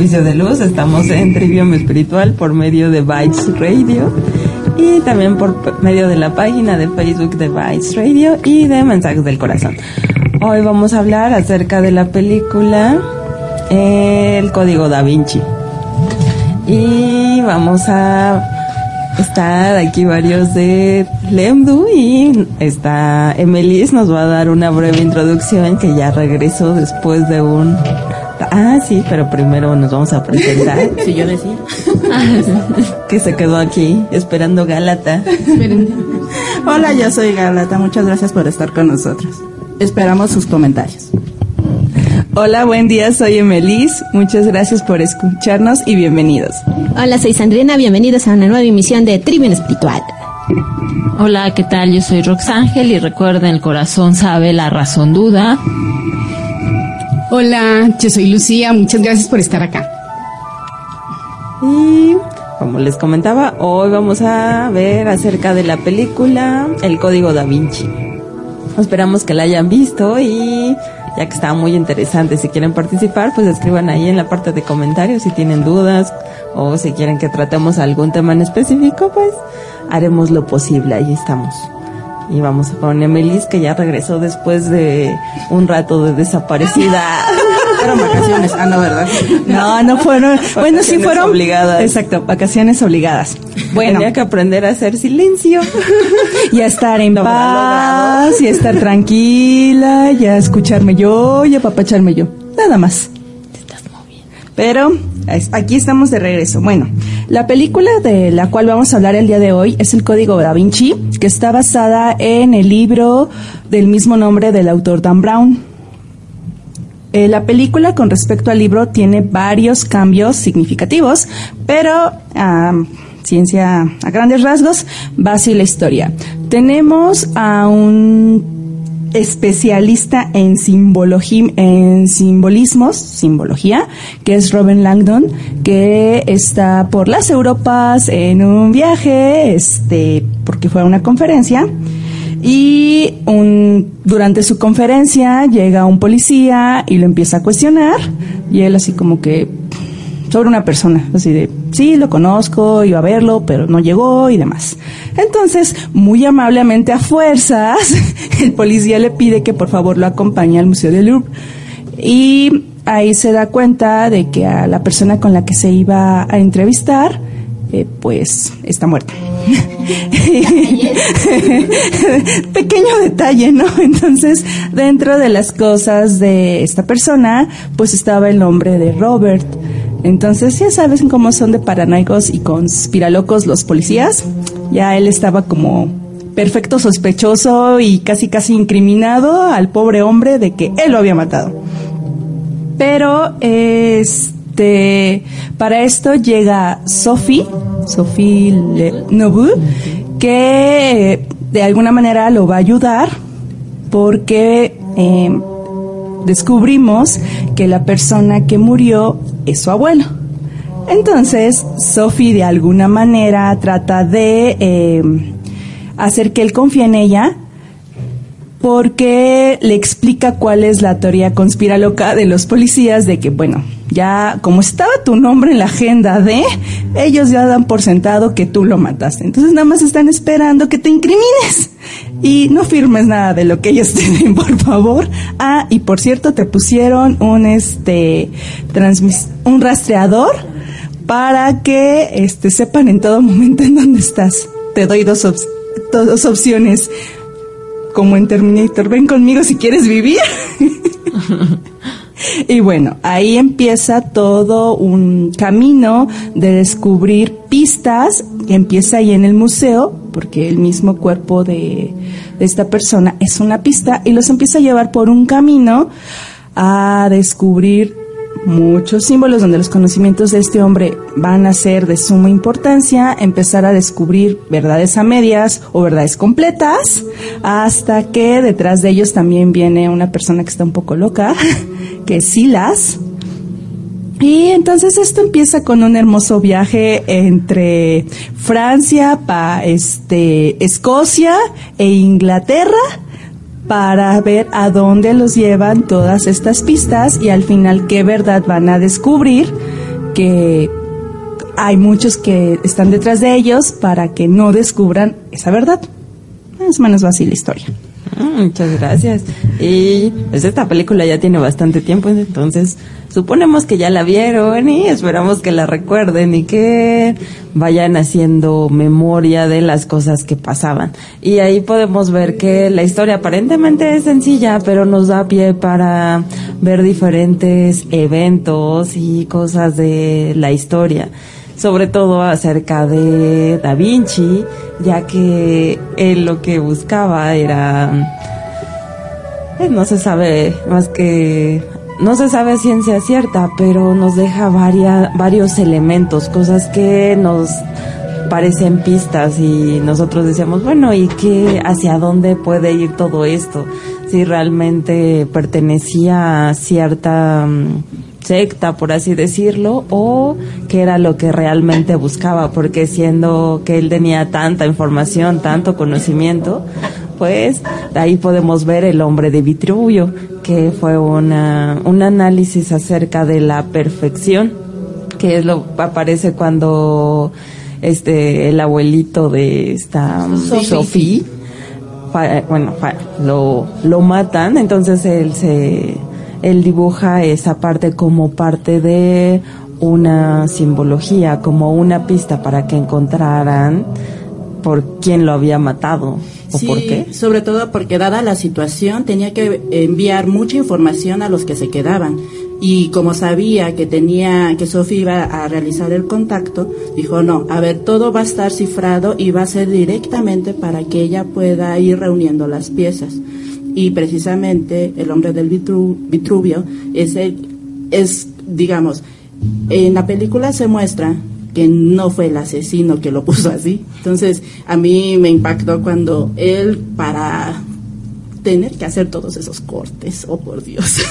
Servicio de luz. Estamos en Trivium Espiritual por medio de Bytes Radio y también por medio de la página de Facebook de Bytes Radio y de Mensajes del Corazón. Hoy vamos a hablar acerca de la película El Código Da Vinci. Y vamos a estar aquí varios de Lemdu y está Emelis nos va a dar una breve introducción que ya regresó después de un Ah, sí, pero primero nos vamos a presentar. Si yo decía. que se quedó aquí esperando Galata. Hola, yo soy Galata. Muchas gracias por estar con nosotros. Esperamos sus comentarios. Hola, buen día, soy Emelis. Muchas gracias por escucharnos y bienvenidos. Hola, soy Sandrina. Bienvenidos a una nueva emisión de Trivium Espiritual. Hola, ¿qué tal? Yo soy Roxángel y recuerden, el corazón sabe, la razón duda. Hola, yo soy Lucía, muchas gracias por estar acá. Y como les comentaba, hoy vamos a ver acerca de la película El Código da Vinci. Esperamos que la hayan visto y ya que está muy interesante, si quieren participar, pues escriban ahí en la parte de comentarios si tienen dudas o si quieren que tratemos algún tema en específico, pues haremos lo posible, ahí estamos. Y vamos con Emelis, que ya regresó después de un rato de desaparecida. Fueron vacaciones, ah, no, ¿verdad? No, no fueron. bueno, sí fueron. obligadas. Exacto, vacaciones obligadas. Bueno. Tenía que aprender a hacer silencio. y a estar en paz, y a estar tranquila, y a escucharme yo, y a papacharme yo. Nada más. Te estás moviendo. Pero aquí estamos de regreso. Bueno, la película de la cual vamos a hablar el día de hoy es El Código da Vinci, que está basada en el libro del mismo nombre del autor Dan Brown. Eh, la película con respecto al libro tiene varios cambios significativos, pero ciencia a grandes rasgos va así la historia. Tenemos a un especialista en en simbolismos, simbología, que es Robin Langdon, que está por las Europas en un viaje, este, porque fue a una conferencia. Y un, durante su conferencia llega un policía y lo empieza a cuestionar y él así como que sobre una persona, así de, sí, lo conozco, iba a verlo, pero no llegó y demás. Entonces, muy amablemente a fuerzas, el policía le pide que por favor lo acompañe al Museo del Louvre. Y ahí se da cuenta de que a la persona con la que se iba a entrevistar, eh, pues está muerta. Pequeño detalle, ¿no? Entonces, dentro de las cosas de esta persona, pues estaba el nombre de Robert. Entonces, ya sabes cómo son de paranoicos y conspiralocos los policías. Ya él estaba como perfecto sospechoso y casi casi incriminado al pobre hombre de que él lo había matado. Pero este para esto llega Sophie, Sophie Nobu, que de alguna manera lo va a ayudar porque eh, descubrimos que la persona que murió es su abuelo. Entonces, Sophie de alguna manera trata de eh, hacer que él confíe en ella porque le explica cuál es la teoría conspiraloca de los policías de que, bueno, ya como estaba tu nombre en la agenda de, ellos ya dan por sentado que tú lo mataste. Entonces nada más están esperando que te incrimines y no firmes nada de lo que ellos tienen, por favor. Ah, y por cierto, te pusieron un este transmis un rastreador para que este sepan en todo momento en dónde estás. Te doy dos, dos opciones. Como en Terminator, ven conmigo si quieres vivir. Y bueno, ahí empieza todo un camino de descubrir pistas que empieza ahí en el museo, porque el mismo cuerpo de, de esta persona es una pista y los empieza a llevar por un camino a descubrir muchos símbolos donde los conocimientos de este hombre van a ser de suma importancia, empezar a descubrir verdades a medias o verdades completas, hasta que detrás de ellos también viene una persona que está un poco loca, que es Silas. Y entonces esto empieza con un hermoso viaje entre Francia, pa, este, Escocia e Inglaterra para ver a dónde los llevan todas estas pistas y al final qué verdad van a descubrir que hay muchos que están detrás de ellos para que no descubran esa verdad. Más o menos va así la historia. Muchas gracias. Y pues esta película ya tiene bastante tiempo, entonces suponemos que ya la vieron y esperamos que la recuerden y que vayan haciendo memoria de las cosas que pasaban. Y ahí podemos ver que la historia aparentemente es sencilla, pero nos da pie para ver diferentes eventos y cosas de la historia sobre todo acerca de Da Vinci, ya que él lo que buscaba era, eh, no se sabe más que, no se sabe ciencia cierta, pero nos deja varios elementos, cosas que nos parecen pistas y nosotros decíamos, bueno, ¿y qué, hacia dónde puede ir todo esto? Si realmente pertenecía a cierta secta, por así decirlo, o qué era lo que realmente buscaba, porque siendo que él tenía tanta información, tanto conocimiento, pues ahí podemos ver el hombre de Vitruvio, que fue una, un análisis acerca de la perfección, que es lo aparece cuando este el abuelito de esta Sofía bueno lo lo matan entonces él se él dibuja esa parte como parte de una simbología, como una pista para que encontraran por quién lo había matado o por qué. Sobre todo porque dada la situación tenía que enviar mucha información a los que se quedaban y como sabía que tenía que Sofía iba a realizar el contacto, dijo, "No, a ver, todo va a estar cifrado y va a ser directamente para que ella pueda ir reuniendo las piezas." Y precisamente el hombre del Vitruvio es, es, digamos, en la película se muestra que no fue el asesino que lo puso así. Entonces, a mí me impactó cuando él, para tener que hacer todos esos cortes, oh por Dios.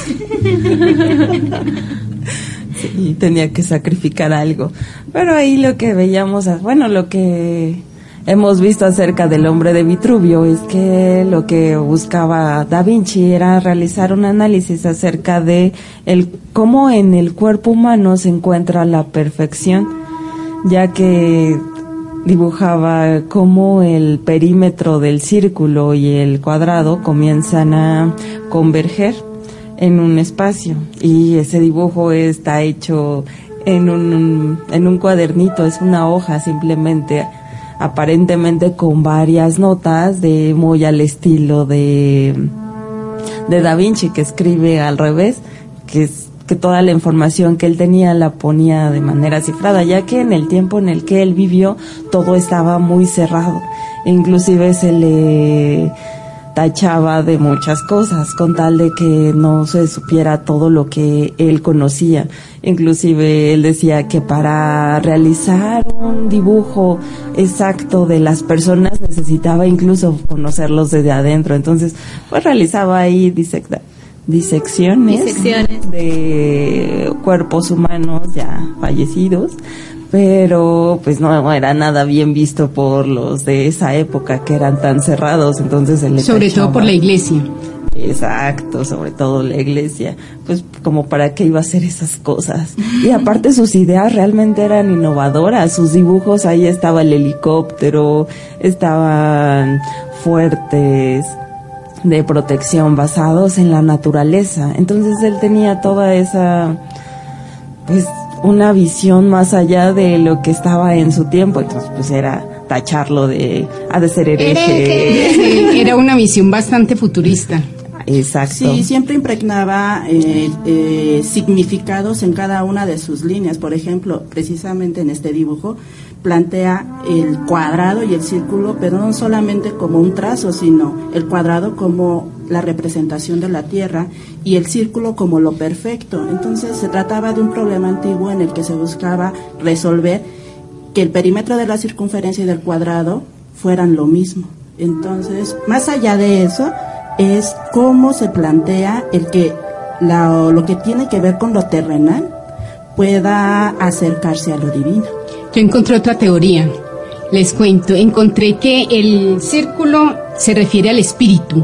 sí, tenía que sacrificar algo. Pero ahí lo que veíamos, bueno, lo que hemos visto acerca del hombre de Vitruvio es que lo que buscaba Da Vinci era realizar un análisis acerca de el cómo en el cuerpo humano se encuentra la perfección, ya que dibujaba cómo el perímetro del círculo y el cuadrado comienzan a converger en un espacio. Y ese dibujo está hecho en un, en un cuadernito, es una hoja simplemente aparentemente con varias notas de muy al estilo de de Da Vinci que escribe al revés, que es que toda la información que él tenía la ponía de manera cifrada, ya que en el tiempo en el que él vivió todo estaba muy cerrado. Inclusive se le tachaba de muchas cosas con tal de que no se supiera todo lo que él conocía. Inclusive él decía que para realizar un dibujo exacto de las personas necesitaba incluso conocerlos desde adentro. Entonces, pues realizaba ahí disecciones, disecciones de cuerpos humanos ya fallecidos pero pues no era nada bien visto por los de esa época que eran tan cerrados, entonces Sobre todo por la iglesia. Exacto, sobre todo la iglesia, pues como para qué iba a hacer esas cosas. Y aparte sus ideas realmente eran innovadoras, sus dibujos, ahí estaba el helicóptero, estaban fuertes de protección basados en la naturaleza. Entonces él tenía toda esa, pues una visión más allá de lo que estaba en su tiempo, entonces pues era tacharlo de ha de ser hereje. Era una visión bastante futurista. Exacto. Sí, siempre impregnaba eh, eh, significados en cada una de sus líneas. Por ejemplo, precisamente en este dibujo plantea el cuadrado y el círculo, pero no solamente como un trazo, sino el cuadrado como la representación de la Tierra y el círculo como lo perfecto. Entonces se trataba de un problema antiguo en el que se buscaba resolver que el perímetro de la circunferencia y del cuadrado fueran lo mismo. Entonces, más allá de eso, es cómo se plantea el que lo que tiene que ver con lo terrenal pueda acercarse a lo divino. Yo encontré otra teoría. Les cuento, encontré que el círculo se refiere al espíritu,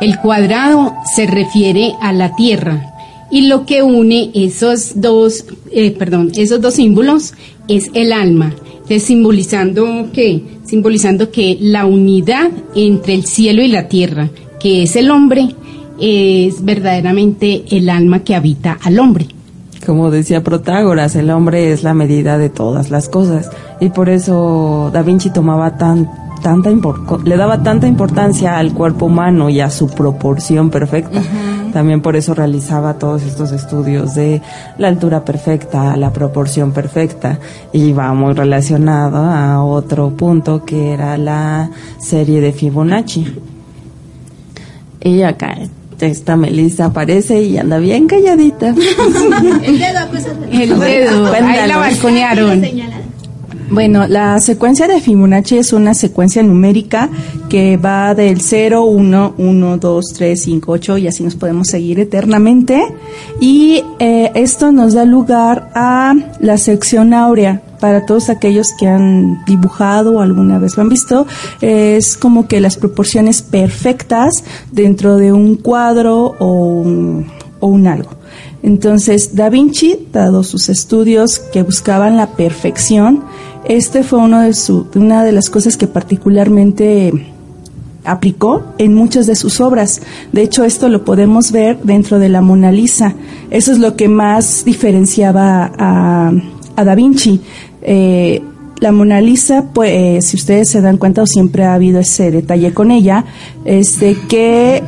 el cuadrado se refiere a la tierra y lo que une esos dos, eh, perdón, esos dos símbolos es el alma. simbolizando que, simbolizando que la unidad entre el cielo y la tierra, que es el hombre, es verdaderamente el alma que habita al hombre. Como decía Protágoras, el hombre es la medida de todas las cosas y por eso Da Vinci tomaba tan tanta le daba tanta importancia al cuerpo humano y a su proporción perfecta. También por eso realizaba todos estos estudios de la altura perfecta, la proporción perfecta y va muy relacionado a otro punto que era la serie de Fibonacci. Y acá esta Melissa aparece y anda bien calladita. el dedo, El dedo, ahí la balconearon. Bueno, la secuencia de Fibonacci es una secuencia numérica que va del 0, 1, 1, 2, 3, 5, 8 y así nos podemos seguir eternamente. Y eh, esto nos da lugar a la sección áurea. Para todos aquellos que han dibujado o alguna vez lo han visto, es como que las proporciones perfectas dentro de un cuadro o un, o un algo. Entonces, Da Vinci, dado sus estudios que buscaban la perfección, este fue uno de una de las cosas que particularmente aplicó en muchas de sus obras. De hecho, esto lo podemos ver dentro de la Mona Lisa. Eso es lo que más diferenciaba a, Da Vinci. Eh, la Mona Lisa, pues, eh, si ustedes se dan cuenta, o siempre ha habido ese detalle con ella, es de que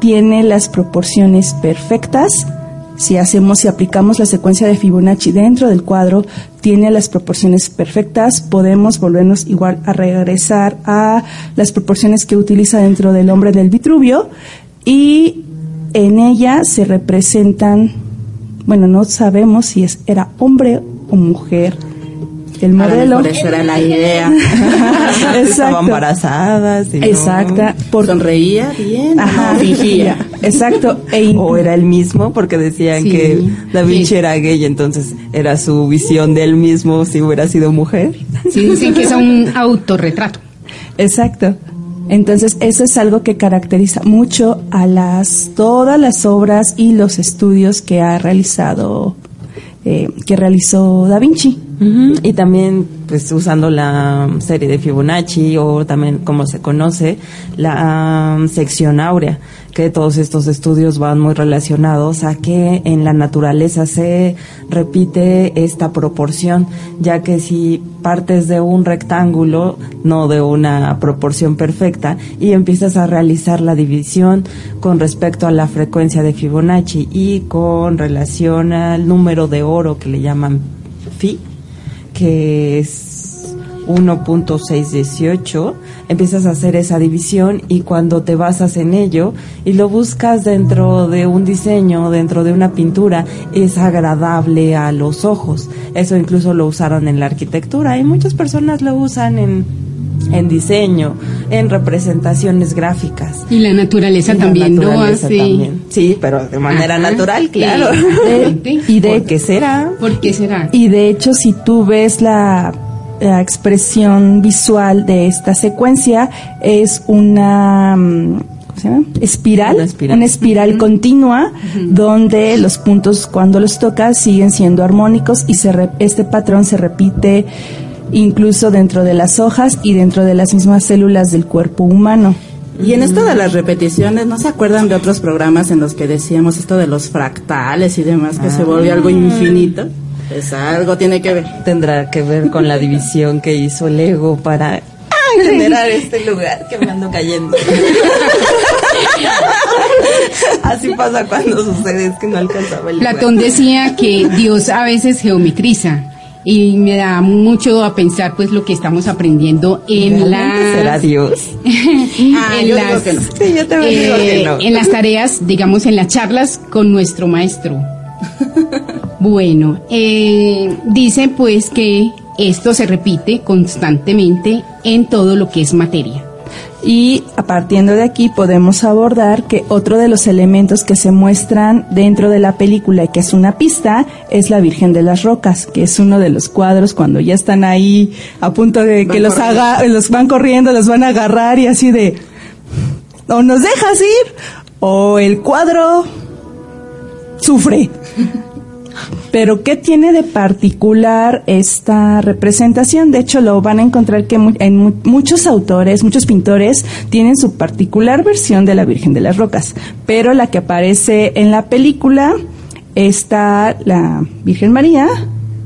tiene las proporciones perfectas, si hacemos, si aplicamos la secuencia de Fibonacci dentro del cuadro, tiene las proporciones perfectas, podemos volvernos igual a regresar a las proporciones que utiliza dentro del hombre del Vitruvio y en ella se representan, bueno, no sabemos si es, era hombre o mujer, el modelo. Por eso era la idea. Estaban embarazadas. Exacta. Por... Sonreía bien. Ajá. Fingía. Exacto. E o era el mismo porque decían que Da Vinci era gay, entonces era su visión de él mismo si hubiera sido mujer. Sí, dicen que es un autorretrato. Exacto. Entonces, eso es algo que caracteriza mucho a las todas las obras y los estudios que ha realizado eh, que realizó Da Vinci. Y también, pues, usando la serie de Fibonacci o también, como se conoce, la um, sección áurea, que todos estos estudios van muy relacionados a que en la naturaleza se repite esta proporción, ya que si partes de un rectángulo, no de una proporción perfecta, y empiezas a realizar la división con respecto a la frecuencia de Fibonacci y con relación al número de oro que le llaman phi, que es 1.618, empiezas a hacer esa división y cuando te basas en ello y lo buscas dentro de un diseño, dentro de una pintura, es agradable a los ojos. Eso incluso lo usaron en la arquitectura y muchas personas lo usan en en diseño, en representaciones gráficas. Y la naturaleza también, ¿no? Así. Sí, pero de manera natural, claro. y de ¿Por qué será? ¿Por qué será? Y de hecho, si tú ves la, la expresión visual de esta secuencia, es una mm. Espiral, Una espiral. continua donde los puntos cuando los tocas siguen siendo armónicos y se re- este patrón se repite incluso dentro de las hojas y dentro de las mismas células del cuerpo humano. Y en esto de las repeticiones, ¿no se acuerdan de otros programas en los que decíamos esto de los fractales y demás, que se volvió algo infinito? Pues algo tiene que ver. Tendrá que ver con la división que hizo Lego para generar este lugar que me ando cayendo. Así pasa cuando sucede, es que no alcanzaba el lugar. Platón decía que Dios a veces geometriza y me da mucho a pensar pues lo que estamos aprendiendo en ¿Realmente será las Dios? En yo las digo que no. Sí, yo también digo que no. en las tareas, digamos en las charlas con nuestro maestro. Bueno, eh, dice pues que esto se repite constantemente en todo lo que es materia. Y a partiendo de aquí podemos abordar que otro de los elementos que se muestran dentro de la película y que es una pista es la Virgen de las Rocas, que es uno de los cuadros cuando ya están ahí a punto de que Van los haga, los van corriendo, los van a agarrar y así de o nos dejas ir o el cuadro sufre. Pero ¿qué tiene de particular esta representación? De hecho, lo van a encontrar que en mu- muchos autores, muchos pintores tienen su particular versión de la Virgen de las Rocas, pero la que aparece en la película está la Virgen María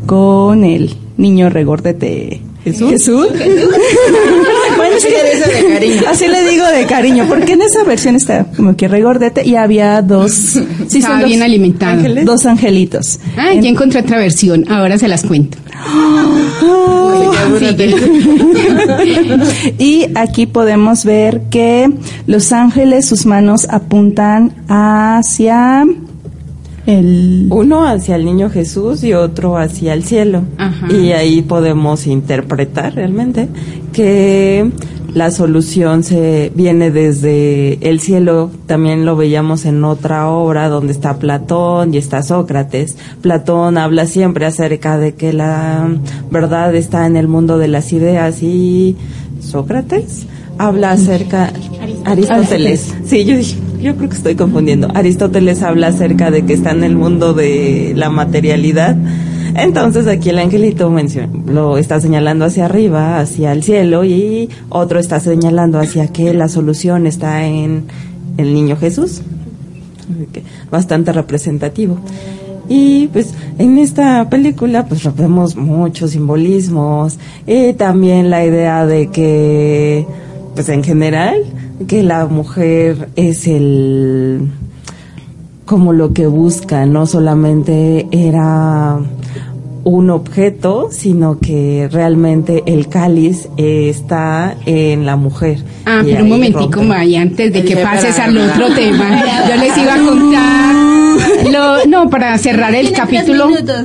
con el niño regordete Jesús. es Así le dice de cariño. Así le digo de cariño, porque en esa versión está como que regordete y había dos, sí, Estaba son dos bien alimentado. ángeles, dos angelitos. Ah, ya encontré otra versión, ahora se las cuento. Sigue. y aquí podemos ver que los ángeles, sus manos apuntan hacia el... Uno hacia el niño Jesús y otro hacia el cielo. Ajá. Y ahí podemos interpretar realmente que la solución se viene desde el cielo. También lo veíamos en otra obra donde está Platón y está Sócrates. Platón habla siempre acerca de que la verdad está en el mundo de las ideas y Sócrates habla acerca Aristóteles. Sí, yo dije, yo creo que estoy confundiendo. Aristóteles habla acerca de que está en el mundo de la materialidad. Entonces aquí el angelito lo está señalando hacia arriba, hacia el cielo, y otro está señalando hacia que la solución está en el niño Jesús. Bastante representativo. Y pues en esta película pues vemos muchos simbolismos y también la idea de que pues en general que la mujer es el como lo que busca, no solamente era un objeto, sino que realmente el cáliz eh, está en la mujer. Ah, Y pero un momentico, rompe. May, antes de que pases al otro tema, yo les iba a contar, lo, no, para cerrar el capítulo, para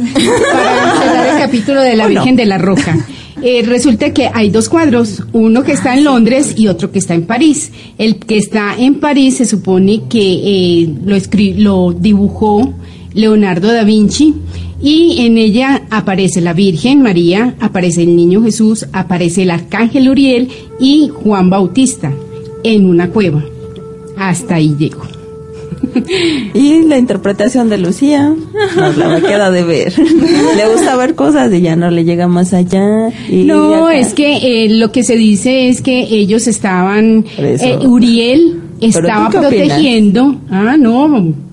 cerrar el capítulo de la Virgen de la Roca. Eh, resulta que hay dos cuadros, uno que está en Londres y otro que está en París. El que está en París se supone que eh, lo, escri- lo dibujó Leonardo da Vinci y en ella aparece la Virgen María, aparece el Niño Jesús, aparece el Arcángel Uriel y Juan Bautista en una cueva. Hasta ahí llego. Y la interpretación de Lucía, nos la queda de ver. le gusta ver cosas y ya no le llega más allá. Y No, acá- es que eh, lo que se dice es que ellos estaban, eh, Uriel estaba protegiendo, ah, no,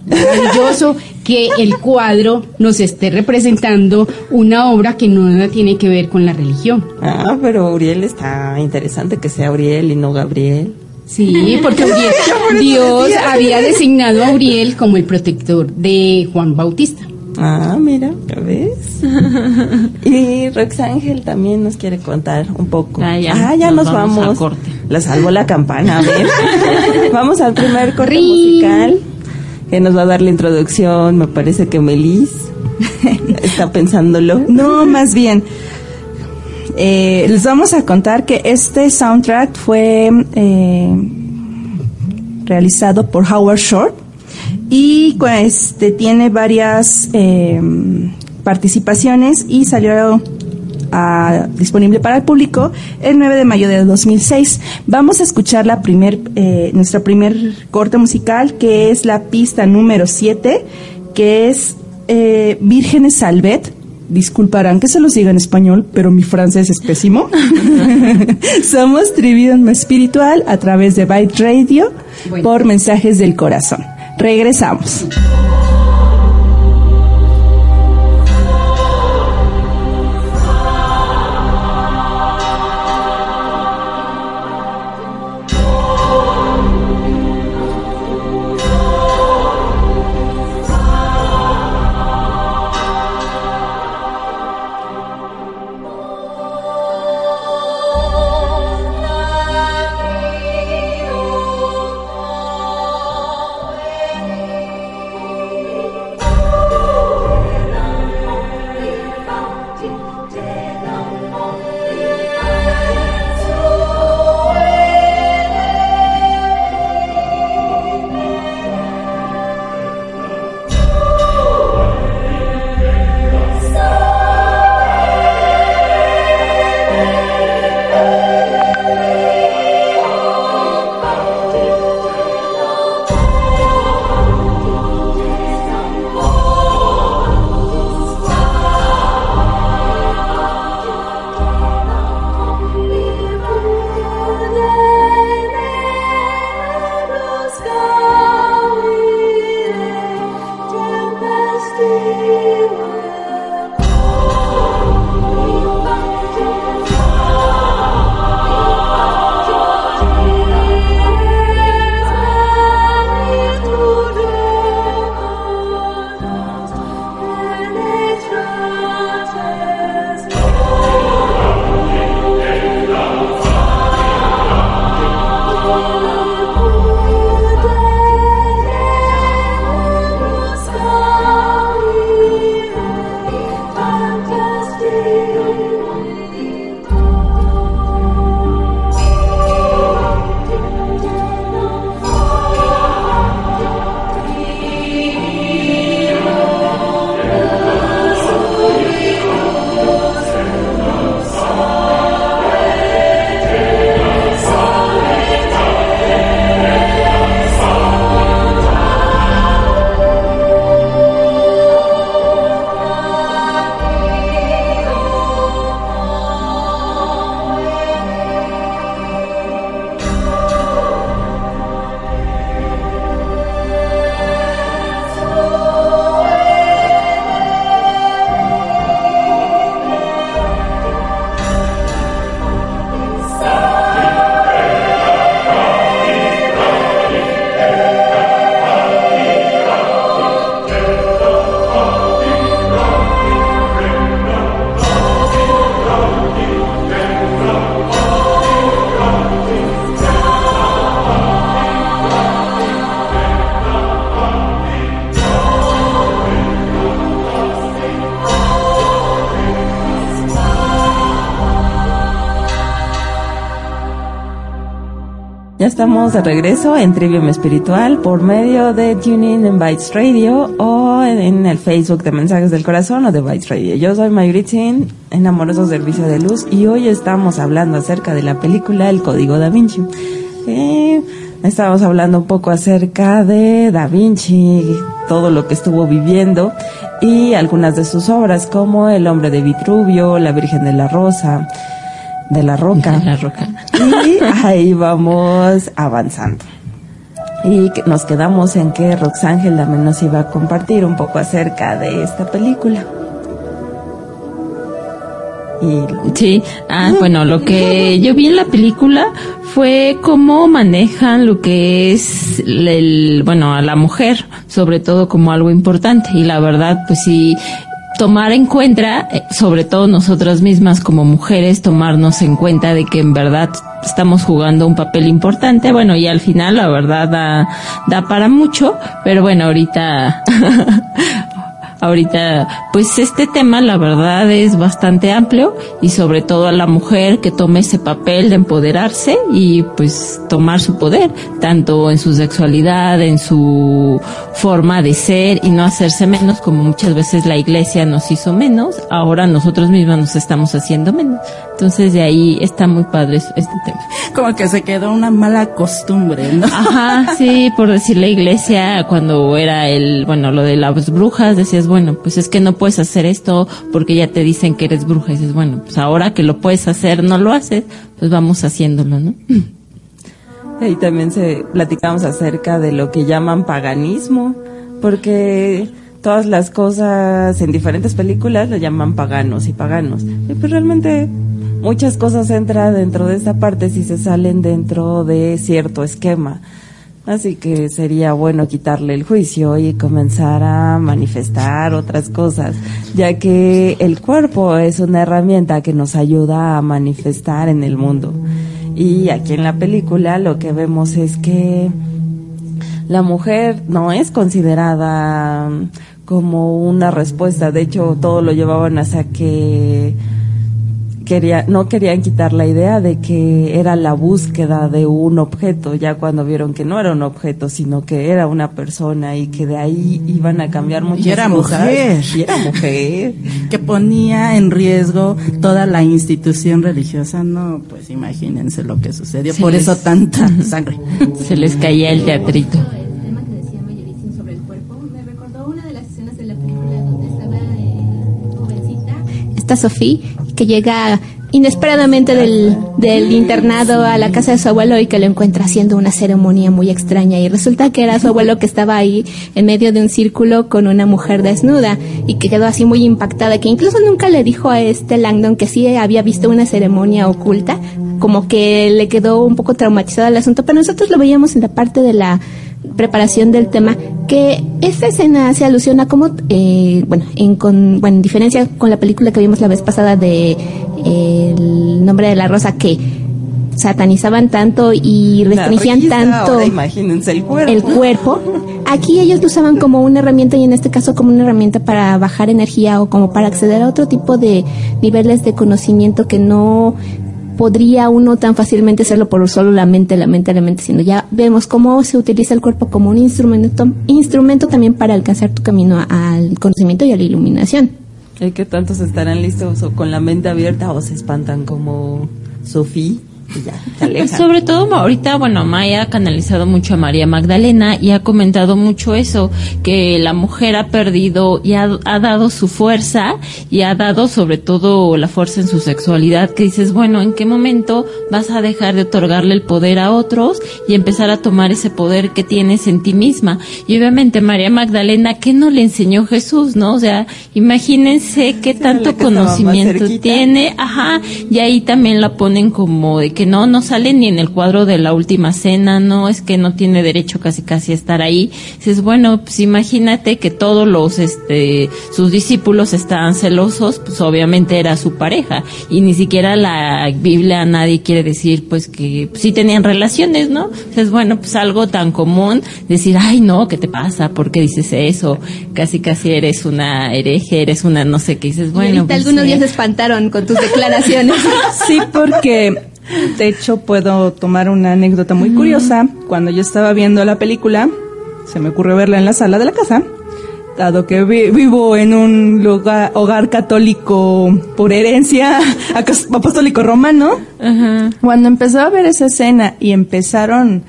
maravilloso que el cuadro nos esté representando una obra que no tiene que ver con la religión. Ah, pero Uriel está interesante que sea Uriel y no Gabriel. Sí, porque Uriel- Dios había designado a Uriel como el protector de Juan Bautista. Ah, mira, ¿ya ves? y Roxángel también nos quiere contar un poco. Ah, ya, Ah, ya nos, nos vamos vamos. a corte. La salvó la campana, a ver. vamos al primer corte Ring. musical que nos va a dar la introducción. Me parece que Melis está pensándolo. No, más bien. Eh, les vamos a contar que este soundtrack fue eh, realizado por Howard Shore y este tiene varias eh, participaciones y salió disponible para el público el 9 de mayo de 2006. Vamos a escuchar la primer, nuestra primer corte musical, que es la pista número 7, que es eh, Vírgenes Salvet. Disculparán que se los diga en español, pero mi francés es pésimo. Somos Trivium Espiritual a través de Byte Radio por Mensajes del Corazón. Regresamos. Estamos de regreso en Trivium Espiritual por medio de Tuning en Bytes Radio o en el Facebook de Mensajes del Corazón o de Bytes Radio. Yo soy Mayuritzin, en Amoroso Servicio de Luz, y hoy estamos hablando acerca de la película El Código Da Vinci. Eh, estamos hablando un poco acerca de Da Vinci, todo lo que estuvo viviendo y algunas de sus obras como El Hombre de Vitruvio, La Virgen de la Rosa, de la Roca. La roca. Ahí vamos avanzando. Y nos quedamos en que Roxángel también nos iba a compartir un poco acerca de esta película. Y Sí, ah, bueno, lo que yo vi en la película fue cómo manejan lo que es el, bueno, a la mujer, sobre todo como algo importante. Y la verdad, pues sí, tomar en cuenta, eh, sobre todo nosotras mismas como mujeres, tomarnos en cuenta de que en verdad estamos jugando un papel importante. Bueno, y al final la verdad da, da para mucho, pero bueno, ahorita ahorita, pues este tema la verdad es bastante amplio y sobre todo a la mujer que tome ese papel de empoderarse y pues tomar su poder, tanto en su sexualidad, en su forma de ser y no hacerse menos como muchas veces la iglesia nos hizo menos, ahora nosotros mismos nos estamos haciendo menos. Entonces de ahí está muy padre este tema. Como que se quedó una mala costumbre, ¿no? Ajá, sí, por decir la iglesia cuando era el, bueno, lo de las brujas, decías, bueno, pues es que no puedes hacer esto porque ya te dicen que eres bruja. Y dices, bueno, pues ahora que lo puedes hacer, no lo haces, pues vamos haciéndolo, ¿no? Y también se platicamos acerca de lo que llaman paganismo, porque todas las cosas en diferentes películas lo llaman paganos y paganos. Y pues realmente muchas cosas entran dentro de esta parte si se salen dentro de cierto esquema. Así que sería bueno quitarle el juicio y comenzar a manifestar otras cosas, ya que el cuerpo es una herramienta que nos ayuda a manifestar en el mundo. Y aquí en la película lo que vemos es que la mujer no es considerada como una respuesta, de hecho todo lo llevaban hasta que quería, no querían quitar la idea de que era la búsqueda de un objeto, ya cuando vieron que no era un objeto, sino que era una persona y que de ahí iban a cambiar muchas y era cosas. mujer. Y era mujer. que ponía en riesgo toda la institución religiosa, no, pues imagínense lo que sucedió, por les- eso tanta sangre. Se les caía el teatrito. El tema que decía Mayerín sobre el cuerpo me recordó una de las escenas de la película donde estaba jovencita. Esta Sofía que llega inesperadamente del, internado a la casa de su abuelo y que lo encuentra haciendo una ceremonia muy extraña. Y resulta que era su abuelo que estaba ahí en medio de un círculo con una mujer desnuda y que quedó así muy impactada que incluso nunca le dijo a este Langdon que sí había visto una ceremonia oculta como que le quedó un poco traumatizado el asunto. Pero nosotros lo veíamos en la parte de la preparación del tema, que esta escena hace alusión a cómo, eh, bueno, en, con, bueno, en diferencia con la película que vimos la vez pasada de eh, El nombre de la rosa, que satanizaban tanto y restringían risa, tanto ahora imagínense el cuerpo. el cuerpo. Aquí ellos lo usaban como una herramienta y en este caso como una herramienta para bajar energía o como para acceder a otro tipo de niveles de conocimiento que no podría uno tan fácilmente hacerlo por solo la mente, la mente, la mente, sino ya vemos cómo se utiliza el cuerpo como un instrumento, instrumento también para alcanzar tu camino al conocimiento y a la iluminación. ¿Y qué tantos estarán listos o con la mente abierta o se espantan como Sofía y ya, se alejan? Sobre todo ahorita, bueno, Maya ha canalizado mucho a María Magdalena y ha comentado mucho eso, que la mujer ha perdido y ha, ha dado su fuerza y ha dado sobre todo la fuerza en su sexualidad, que dices, bueno, ¿en qué momento vas a dejar de otorgarle el poder a otros y empezar a tomar ese poder que tienes en ti misma? Y obviamente María Magdalena, ¿qué no le enseñó Jesús, no? O sea, imagínense qué tanto conocimiento tiene ajá, y ahí también la ponen como de que no, no sale ni en el cuadro de la última cena, no, es que no tiene derecho casi casi a estar ahí. Dices, bueno, pues imagínate que todos los, este, sus discípulos estaban celosos, pues obviamente era su pareja, y ni siquiera la Biblia nadie quiere decir, pues que pues, sí tenían relaciones, ¿no? Dices, bueno, pues algo tan común, decir, ay no, ¿qué te pasa? ¿Por qué dices eso? Casi casi eres una hereje, eres una no sé qué, dices, y bueno, ahorita pues, algunos sí. ya se espantaron con tus declaraciones. Sí, porque de hecho puedo tomar una anécdota muy curiosa. Cuando yo estaba viendo la película, se me ocurrió verla en la sala de la casa, dado que vi- vivo en un lugar, hogar católico por herencia apostólico romano. Ajá. Cuando empezó a ver esa escena y empezaron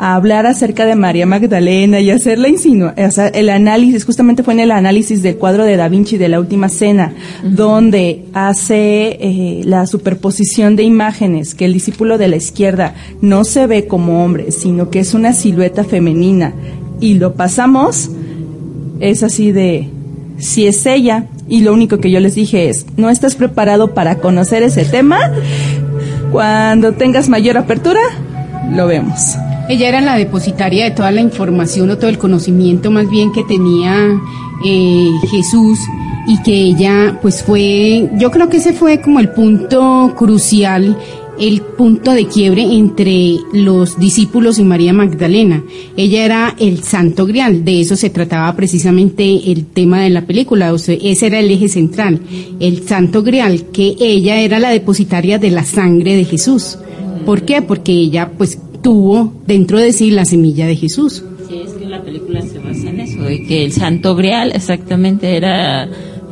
a hablar acerca de María Magdalena y hacer la insinua, o sea, el análisis, justamente fue en el análisis del cuadro de Da Vinci de la última cena, donde hace eh, la superposición de imágenes, que el discípulo de la izquierda no se ve como hombre, sino que es una silueta femenina, y lo pasamos, es así de, si es ella, y lo único que yo les dije es, ¿no estás preparado para conocer ese tema? Cuando tengas mayor apertura, lo vemos. Ella era la depositaria de toda la información o todo el conocimiento más bien que tenía eh, Jesús y que ella pues fue, yo creo que ese fue como el punto crucial el punto de quiebre entre los discípulos y María Magdalena. Ella era el santo grial, de eso se trataba precisamente el tema de la película, ese era el eje central, el santo grial, que ella era la depositaria de la sangre de Jesús. ¿Por qué? Porque ella pues tuvo dentro de sí la semilla de Jesús. Sí, es que la película se basa en eso, de que el santo grial exactamente era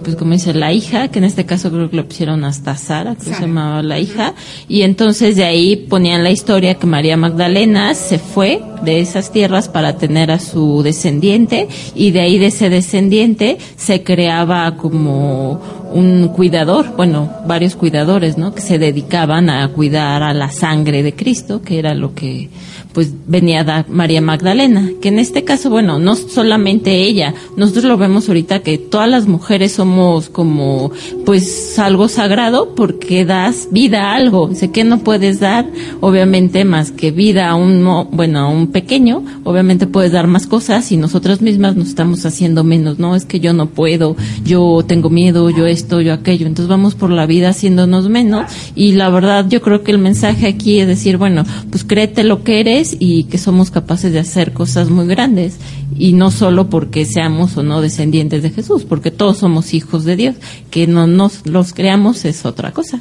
pues como dice la hija, que en este caso creo que lo pusieron hasta Sara, que se llamaba la hija, y entonces de ahí ponían la historia que María Magdalena se fue de esas tierras para tener a su descendiente y de ahí de ese descendiente se creaba como un cuidador, bueno, varios cuidadores, ¿no? Que se dedicaban a cuidar a la sangre de Cristo, que era lo que pues venía da María Magdalena, que en este caso, bueno, no solamente ella, nosotros lo vemos ahorita que todas las mujeres somos como pues algo sagrado porque das vida a algo, sé que no puedes dar obviamente más que vida a un bueno, a un pequeño, obviamente puedes dar más cosas y nosotras mismas nos estamos haciendo menos, no es que yo no puedo, yo tengo miedo, yo esto, yo aquello, entonces vamos por la vida haciéndonos menos. Y la verdad yo creo que el mensaje aquí es decir, bueno, pues créete lo que eres y que somos capaces de hacer cosas muy grandes y no solo porque seamos o no descendientes de Jesús, porque todos somos hijos de Dios, que no nos los creamos es otra cosa.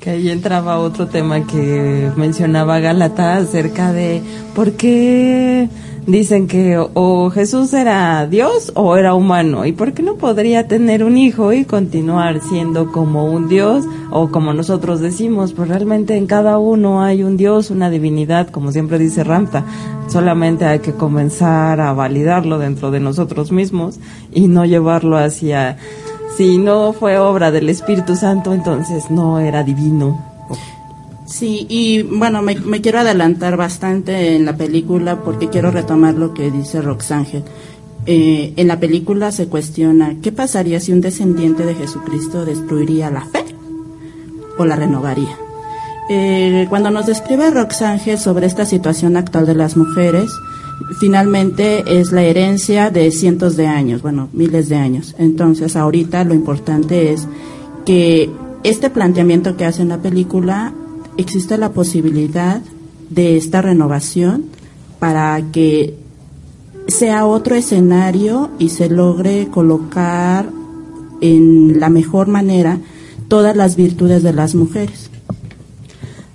Que ahí entraba otro tema que mencionaba Galata acerca de por qué dicen que o Jesús era Dios o era humano. Y por qué no podría tener un hijo y continuar siendo como un Dios o como nosotros decimos, pues realmente en cada uno hay un Dios, una divinidad, como siempre dice Ramta, solamente hay que comenzar a validarlo dentro de nosotros mismos y no llevarlo hacia si no fue obra del Espíritu Santo, entonces no era divino. Sí, y bueno, me, quiero adelantar bastante en la película porque quiero retomar lo que dice Roxángel. Eh, en la película se cuestiona qué pasaría si un descendiente de Jesucristo destruiría la fe o la renovaría. Eh, cuando nos describe Roxángel sobre esta situación actual de las mujeres, finalmente es la herencia de cientos de años, bueno, miles de años. Entonces, ahorita lo importante es que este planteamiento que hace en la película existe la posibilidad de esta renovación para que sea otro escenario y se logre colocar en la mejor manera todas las virtudes de las mujeres.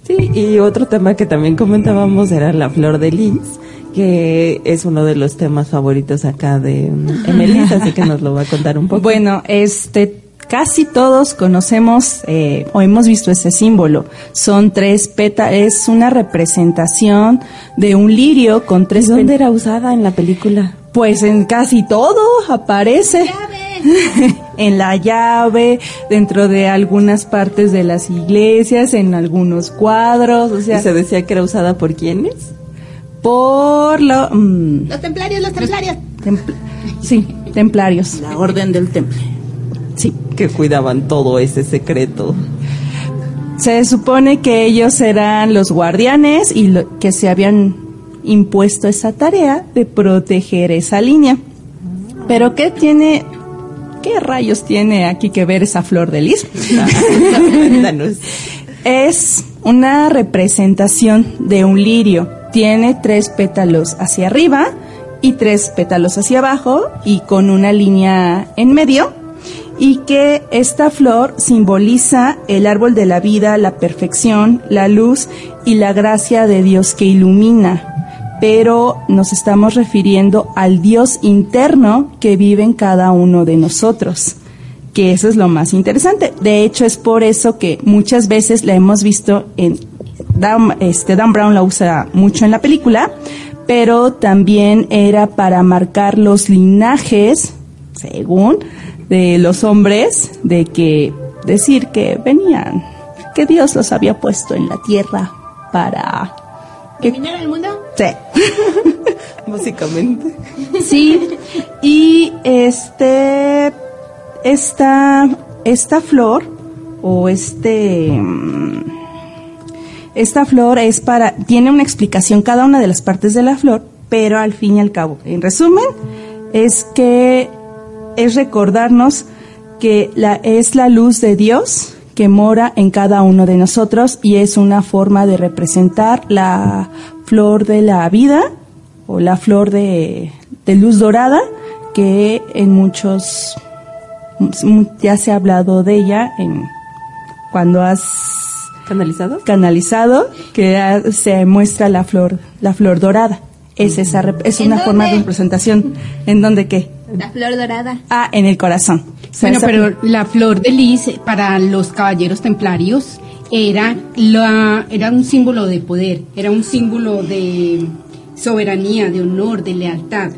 Sí, y otro tema que también comentábamos era la flor de lis, que es uno de los temas favoritos acá de Emelisa, así que nos lo va a contar un poco. Bueno, este casi todos conocemos eh, o hemos visto ese símbolo. Son tres pétalos, es una representación de un lirio con tres. ¿Dónde era usada en la película? Pues en casi todo aparece. en la llave, dentro de algunas partes de las iglesias, en algunos cuadros, o sea. ¿Y se decía que era usada por quiénes? Por lo, mm, los templarios, los templarios. sí, templarios. La orden del temple. Sí. Que cuidaban todo ese secreto. Se supone que ellos eran los guardianes y que se habían impuesto esa tarea de proteger esa línea. Pero ¿qué tiene, qué rayos tiene aquí que ver esa flor de lis? es una representación de un lirio. Tiene tres pétalos hacia arriba y tres pétalos hacia abajo y con una línea en medio y que esta flor simboliza el árbol de la vida, la perfección, la luz y la gracia de Dios que ilumina. Pero nos estamos refiriendo al Dios interno que vive en cada uno de nosotros que eso es lo más interesante. De hecho, es por eso que muchas veces la hemos visto en este, Dan Brown la usa mucho en la película, pero también era para marcar los linajes, según, de los hombres de que decir que venían, que Dios los había puesto en la tierra para que el mundo. Sí. Básicamente. Sí. Y este esta esta flor o este esta flor es para tiene una explicación cada una de las partes de la flor, pero al fin y al cabo, en resumen, es que es recordarnos que la, es la luz de Dios que mora en cada uno de nosotros y es una forma de representar la flor de la vida o la flor de, de luz dorada que en muchos ya se ha hablado de ella en cuando has ¿Canalizado? canalizado que se muestra la flor la flor dorada. Es esa rep- es ¿En una forma de representación. En donde qué La flor dorada. ah en el corazón Bueno, pero la flor de lis para los caballeros templarios era, la, era un símbolo de poder, era un símbolo de soberanía, de honor, de lealtad,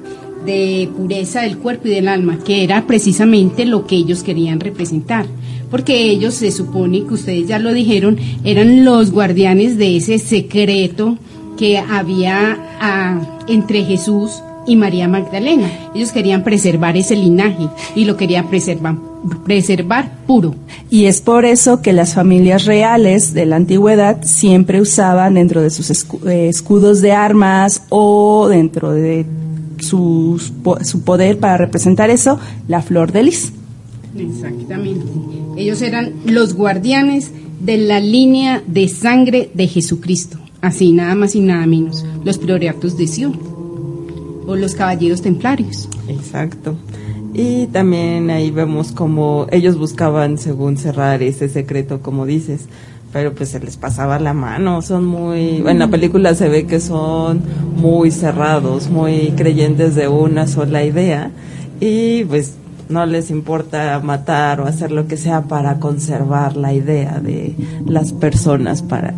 de pureza del cuerpo y del alma, que era precisamente lo que ellos querían representar. Porque ellos, se supone que ustedes ya lo dijeron, eran los guardianes de ese secreto que había ah, entre Jesús y María Magdalena. Ellos querían preservar ese linaje y lo querían preservar, preservar puro. Y es por eso que las familias reales de la antigüedad siempre usaban dentro de sus eh, escudos de armas o dentro de po- su poder para representar eso, la flor de lis. Exactamente. Ellos eran los guardianes de la línea de sangre de Jesucristo. Así, nada más y nada menos. Los prioratos de Sion. O los caballeros templarios. Exacto. Y también ahí vemos como ellos buscaban, según cerrar ese secreto, como dices, pero pues se les pasaba la mano, son muy, en la película se ve que son muy cerrados, muy creyentes de una sola idea y pues no les importa matar o hacer lo que sea para conservar la idea de las personas para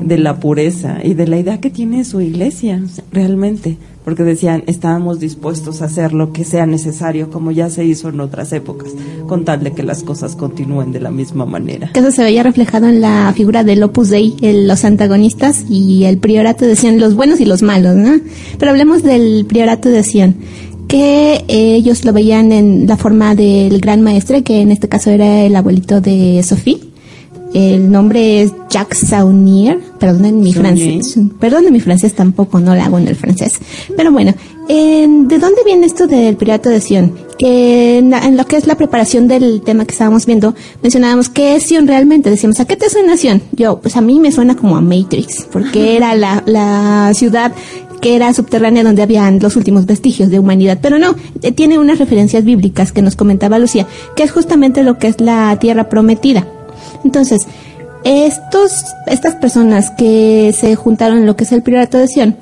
de la pureza y de la idea que tiene su iglesia realmente porque decían estábamos dispuestos a hacer lo que sea necesario como ya se hizo en otras épocas con tal de que las cosas continúen de la misma manera eso se veía reflejado en la figura del Opus Dei, el- los antagonistas y el priorato decían los buenos y los malos, ¿no? Pero hablemos del priorato de Sion, que ellos lo veían en la forma del gran maestre, que en este caso era el abuelito de Sophie. El nombre es Jacques Saunier, perdonen mi francés, perdonen mi francés tampoco, no lo hago en el francés. Pero bueno, en- ¿de dónde viene esto del Pirata de Sion? Que en, la- en lo que es la preparación del tema que estábamos viendo, mencionábamos qué es Sion realmente. Decíamos, ¿a qué te suena Sion? Yo, pues a mí me suena como a Matrix, porque era la, la ciudad que era subterránea donde habían los últimos vestigios de humanidad. Pero no, eh, tiene unas referencias bíblicas que nos comentaba Lucía, que es justamente lo que es la tierra prometida. Entonces, estos, estas personas que se juntaron en lo que es el priorato de Sion,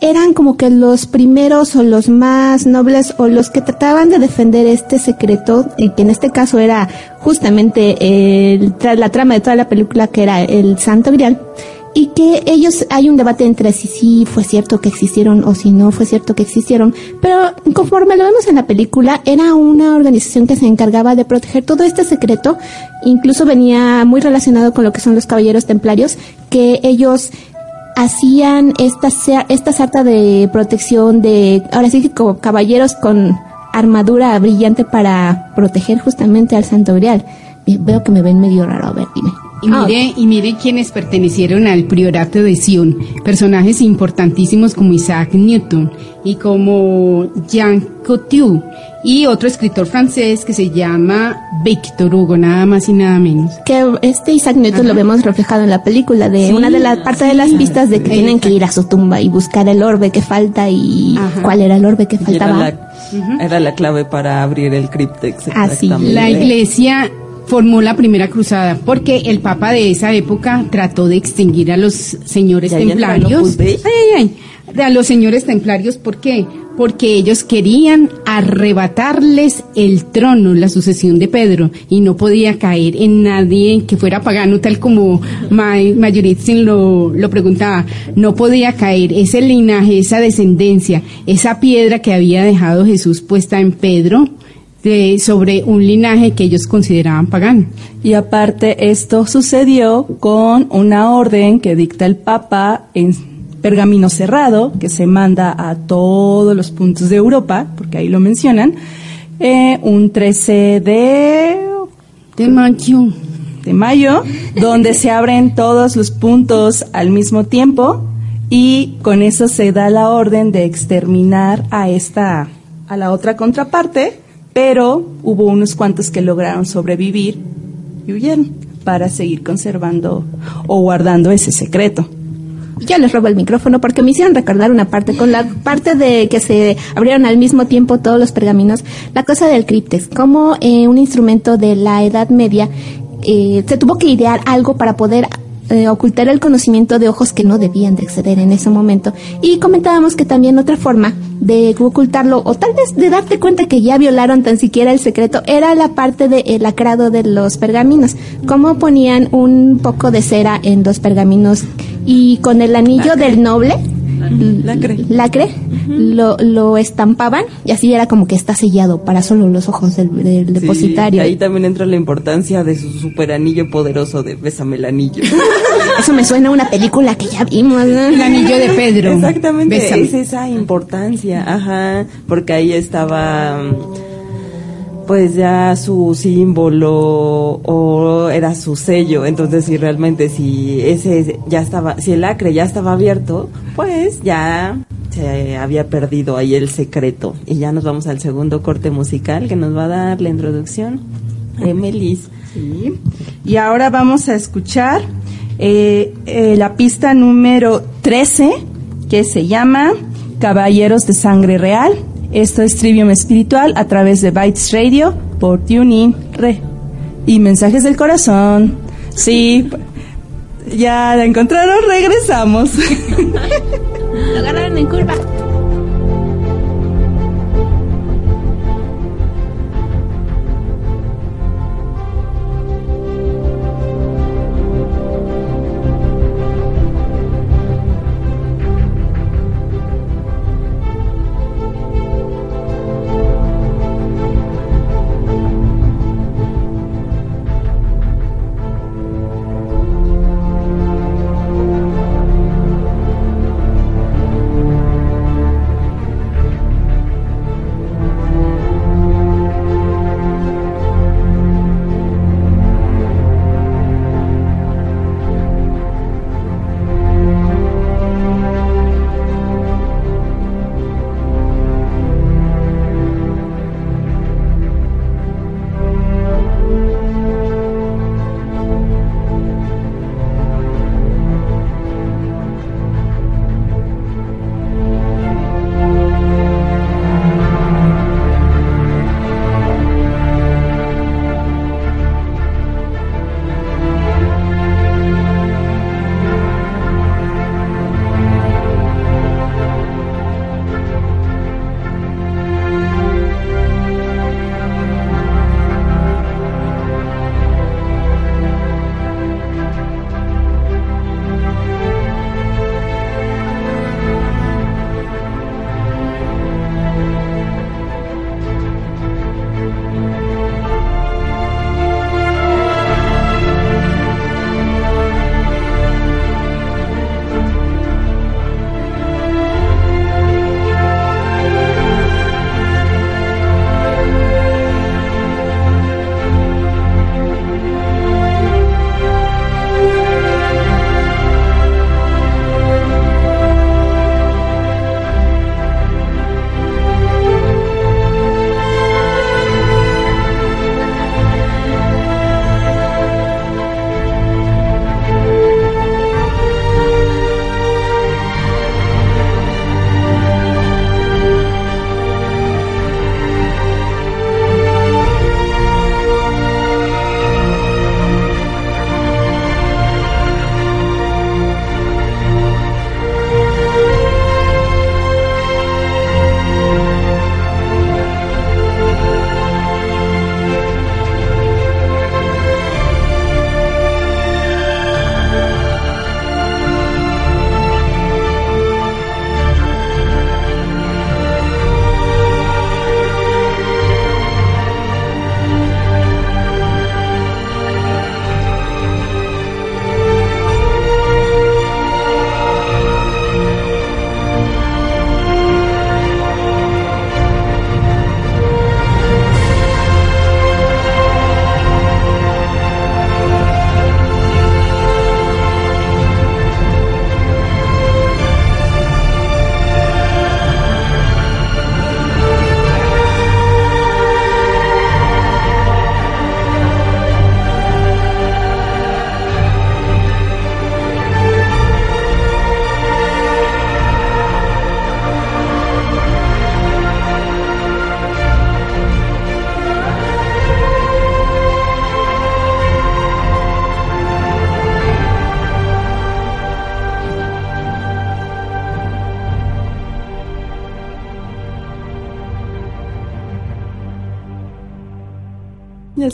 eran como que los primeros o los más nobles o los que trataban de defender este secreto, y que en este caso era justamente el, la trama de toda la película que era el Santo Grial, y que ellos hay un debate entre si sí fue cierto que existieron o si no fue cierto que existieron, pero conforme lo vemos en la película, era una organización que se encargaba de proteger todo este secreto, incluso venía muy relacionado con lo que son los caballeros templarios, que ellos hacían esta, esta sarta de protección de, ahora sí que como caballeros con armadura brillante para proteger justamente al Santo Grial. Veo que me ven medio raro, a ver, dime. Y Ah, mire, y mire quienes pertenecieron al priorato de Sion, personajes importantísimos como Isaac Newton y como Jean Cocteau y otro escritor francés que se llama Victor Hugo, nada más y nada menos. que este Isaac Newton lo vemos reflejado en la película de Sí, una de las partes de las pistas de que Exacto. tienen que ir a su tumba y buscar el orbe que falta y Ajá. cuál era el orbe que Y era faltaba. la, era la clave para abrir el críptex Así. La iglesia formó la primera cruzada porque el papa de esa época trató de extinguir a los señores templarios. Dei. Ay, ay, a los señores templarios, ¿por qué? Porque ellos querían arrebatarles el trono, la sucesión de Pedro, y no podía caer en nadie que fuera pagano, tal como May- Mayoritzin lo, lo preguntaba. No podía caer ese linaje, esa descendencia, esa piedra que había dejado Jesús puesta en Pedro, de- sobre un linaje que ellos consideraban pagano. Y aparte esto sucedió con una orden que dicta el Papa en pergamino cerrado, que se manda a todos los puntos de Europa, porque ahí lo mencionan, eh, un 13 de, De mayo. de mayo, donde se abren todos los puntos al mismo tiempo y con eso se da la orden de exterminar a esta, a la otra contraparte, pero hubo unos cuantos que lograron sobrevivir y huyeron. para seguir conservando o guardando ese secreto. Yo les robo el micrófono porque me hicieron recordar una parte, con la parte de que se abrieron al mismo tiempo todos los pergaminos, la cosa del críptex, como eh, un instrumento de la Edad Media eh, se tuvo que idear algo para poder eh, ocultar el conocimiento de ojos que no debían de exceder en ese momento. Y comentábamos que también otra forma de ocultarlo, o tal vez de darte cuenta que ya violaron tan siquiera el secreto, era la parte del lacrado de los pergaminos. Cómo ponían un poco de cera en los pergaminos y con el anillo del noble Lacre. lacre, lo, lo estampaban y así era como que está sellado para solo los ojos del, del Sí, depositario. ahí también entra la importancia de su super anillo poderoso de Bésame el anillo. Eso me suena a una película que ya vimos. ¿no? El anillo de Pedro. Exactamente, Bésame. es esa importancia, ajá, porque ahí estaba pues ya su símbolo o era su sello, entonces si realmente si ese ya estaba, si el acre ya estaba abierto, pues ya se había perdido ahí el secreto. Y ya nos vamos al segundo corte musical que nos va a dar la introducción Melis. Y ahora vamos a escuchar eh, eh, la pista número 13, que se llama Caballeros de Sangre Real. Esto es Trivium Espiritual a través de Bytes Radio por TuneIn Re. Y Mensajes del Corazón. Sí, ya la encontraron, regresamos. Lo agarraron en curva.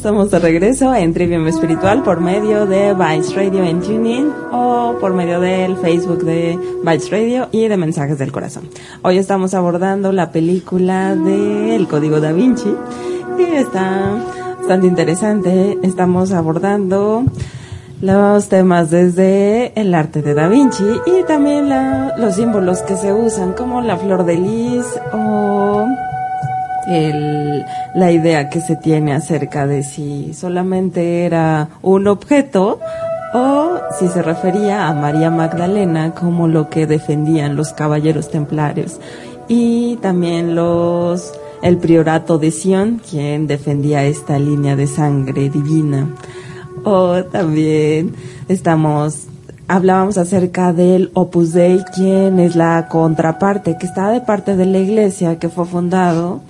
Estamos de regreso en Trivium Espiritual por medio de Vice Radio en TuneIn o por medio del Facebook de Vice Radio y de Mensajes del Corazón. Hoy estamos abordando la película de El Código Da Vinci y está bastante interesante. Estamos abordando los temas desde el arte de Da Vinci y también los símbolos que se usan como la flor de lis o el, la idea que se tiene acerca de si solamente era un objeto o si se refería a María Magdalena como lo que defendían los caballeros templarios. Y también los el priorato de Sion quien defendía esta línea de sangre divina. O también estamos hablábamos acerca del Opus Dei, quien es la contraparte, que está de parte de la iglesia, que fue fundado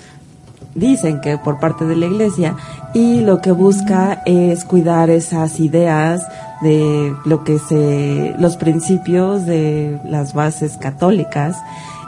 dicen que por parte de la iglesia y lo que busca es cuidar esas ideas de lo que se los principios de las bases católicas.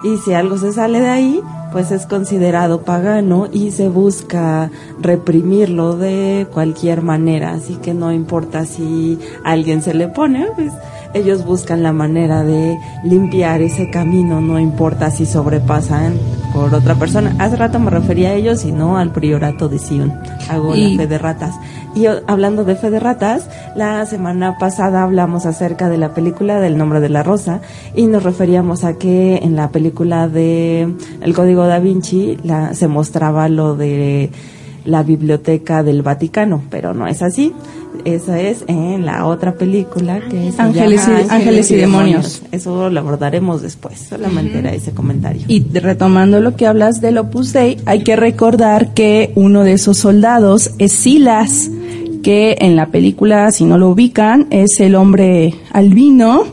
Y si algo se sale de ahí pues es considerado pagano y se busca reprimirlo de cualquier manera. Así que no importa si alguien se le pone pues ellos buscan la manera de limpiar ese camino, no importa si sobrepasan por otra persona. Hace rato me refería a ellos y no al priorato de Sion. Hago la fe de ratas. Y hablando de fe de ratas, la semana pasada hablamos acerca de la película del nombre de la rosa y nos referíamos a que en la película de El Código da Vinci la, se mostraba lo de la biblioteca del Vaticano, pero no es así. Esa es en la otra película que es Ángeles, y, Ángeles, y, demonios. Eso lo abordaremos después, solamente era ese comentario. Y retomando lo que hablas del Opus Dei, hay que recordar que uno de esos soldados es Silas, que en la película, si no lo ubican, es el hombre albino,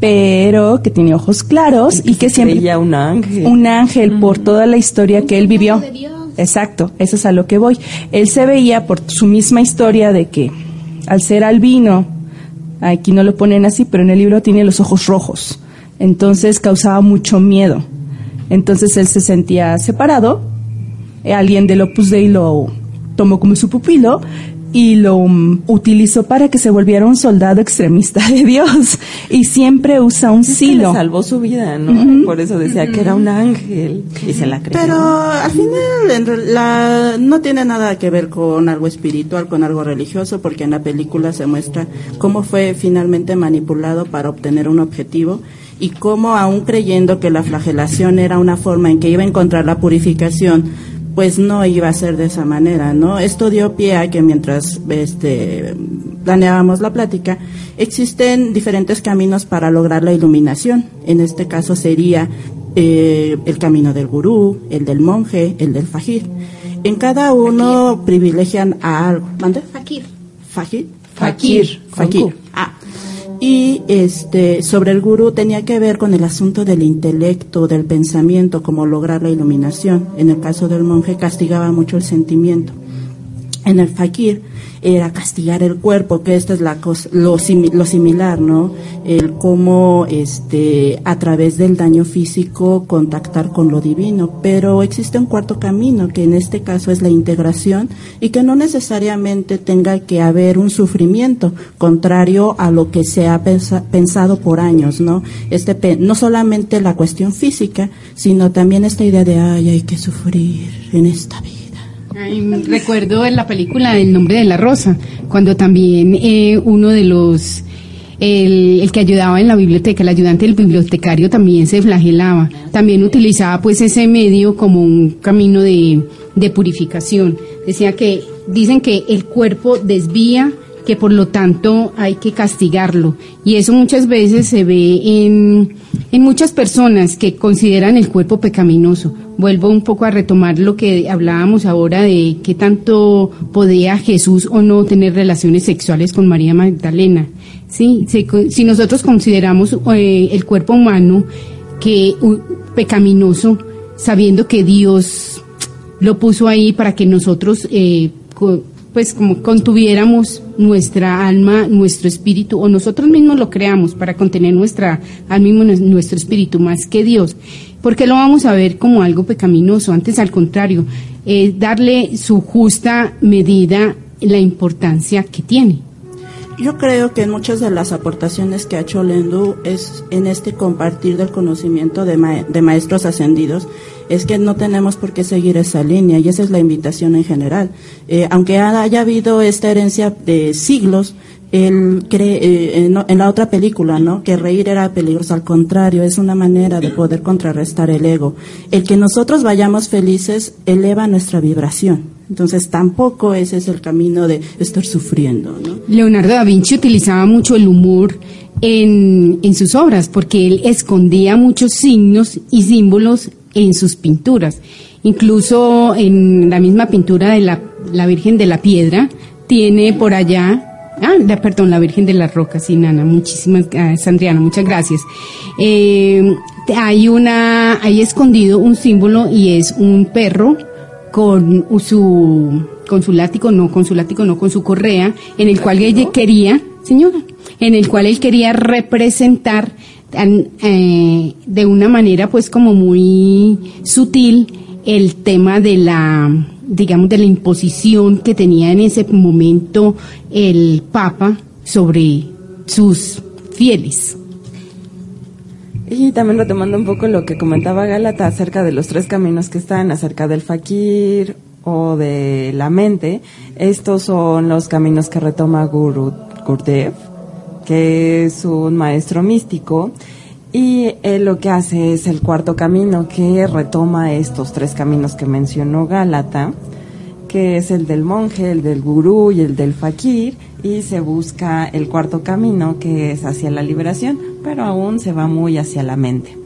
pero que tiene ojos claros y que siempre un ángel. un ángel por toda la historia que él vivió. Exacto eso es a lo que voy. Él se veía por su misma historia de que al ser albino, aquí no lo ponen así, pero en el libro tiene los ojos rojos, entonces causaba mucho miedo. Entonces él se sentía separado, alguien del Opus Dei lo tomó como su pupilo y lo um, utilizó para que se volviera un soldado extremista de Dios y siempre usa un silo. salvó su vida, ¿no? Por eso decía que era un ángel y se la creyó. Pero al final la, no tiene nada que ver con algo espiritual, con algo religioso, porque en la película se muestra cómo fue finalmente manipulado para obtener un objetivo y cómo aún creyendo que la flagelación era una forma en que iba a encontrar la purificación, pues no iba a ser de esa manera, ¿no? Esto dio pie a que mientras este, planeábamos la plática, existen diferentes caminos para lograr la iluminación. En este caso sería eh, el camino del gurú, el del monje, el del fajir. En cada uno privilegian a algo. ¿Mande? Fakir. ¿Fajir? Fakir. Fakir. Y este sobre el gurú tenía que ver con el asunto del intelecto, del pensamiento, como lograr la iluminación. En el caso del monje castigaba mucho el sentimiento. En el fakir era castigar el cuerpo, que esto es la cosa, lo, lo similar, ¿no? El cómo este, a través del daño físico contactar con lo divino. Pero existe un cuarto camino, que en este caso es la integración y que no necesariamente tenga que haber un sufrimiento, contrario a lo que se ha pensado por años, ¿no? Este, no solamente la cuestión física, sino también esta idea de, ay, hay que sufrir en esta vida recuerdo en la película El nombre de la rosa, cuando también eh, uno de los, el, que ayudaba en la biblioteca, el ayudante del bibliotecario también se flagelaba, también utilizaba pues ese medio como un camino de, de purificación. Decía que, dicen que el cuerpo desvía que por lo tanto hay que castigarlo. Y eso muchas veces se ve en, en muchas personas que consideran el cuerpo pecaminoso. Vuelvo un poco a retomar lo que hablábamos ahora de qué tanto podía Jesús o no tener relaciones sexuales con María Magdalena. Sí, si, nosotros consideramos eh, el cuerpo humano que pecaminoso, sabiendo que Dios lo puso ahí para que nosotros eh, pues como contuviéramos nuestra alma, nuestro espíritu, o nosotros mismos lo creamos para contener nuestra alma y nuestro espíritu más que Dios. porque lo vamos a ver como algo pecaminoso? Antes al contrario, darle su justa medida la importancia que tiene. Yo creo que muchas de las aportaciones que ha hecho Lendu es en este compartir del conocimiento de, ma- de maestros ascendidos, es que no tenemos por qué seguir esa línea y esa es la invitación en general. Eh, aunque ha- haya habido esta herencia de siglos, él cree eh, en, en la otra película, ¿no? Que reír era peligroso. Al contrario, es una manera de poder contrarrestar el ego. El que nosotros vayamos felices eleva nuestra vibración. Entonces tampoco ese es el camino de estar sufriendo, ¿no? Leonardo da Vinci utilizaba mucho el humor en, en sus obras porque él escondía muchos signos y símbolos en sus pinturas. Incluso en la misma pintura de la, la Virgen de la Piedra tiene por allá, ah, perdón, la Virgen de las Rocas, sí, Nana, muchísimas, Sandriana, muchas gracias. Eh, hay una, hay escondido un símbolo y es un perro con su con su látigo, no, con su látigo, no, con su correa, en el cual ella quería, señora, en el cual él quería representar eh, de una manera pues como muy sutil el tema de la digamos de la imposición que tenía en ese momento el Papa sobre sus fieles. Y también retomando un poco lo que comentaba Gálata acerca de los tres caminos que están, acerca del fakir o de la mente, estos son los caminos que retoma Guru Gurdev, que es un maestro místico, y él lo que hace es el cuarto camino que retoma estos tres caminos que mencionó Gálata, que es el del monje, el del gurú y el del fakir, y se busca el cuarto camino que es hacia la liberación, pero aún se va muy hacia la mente.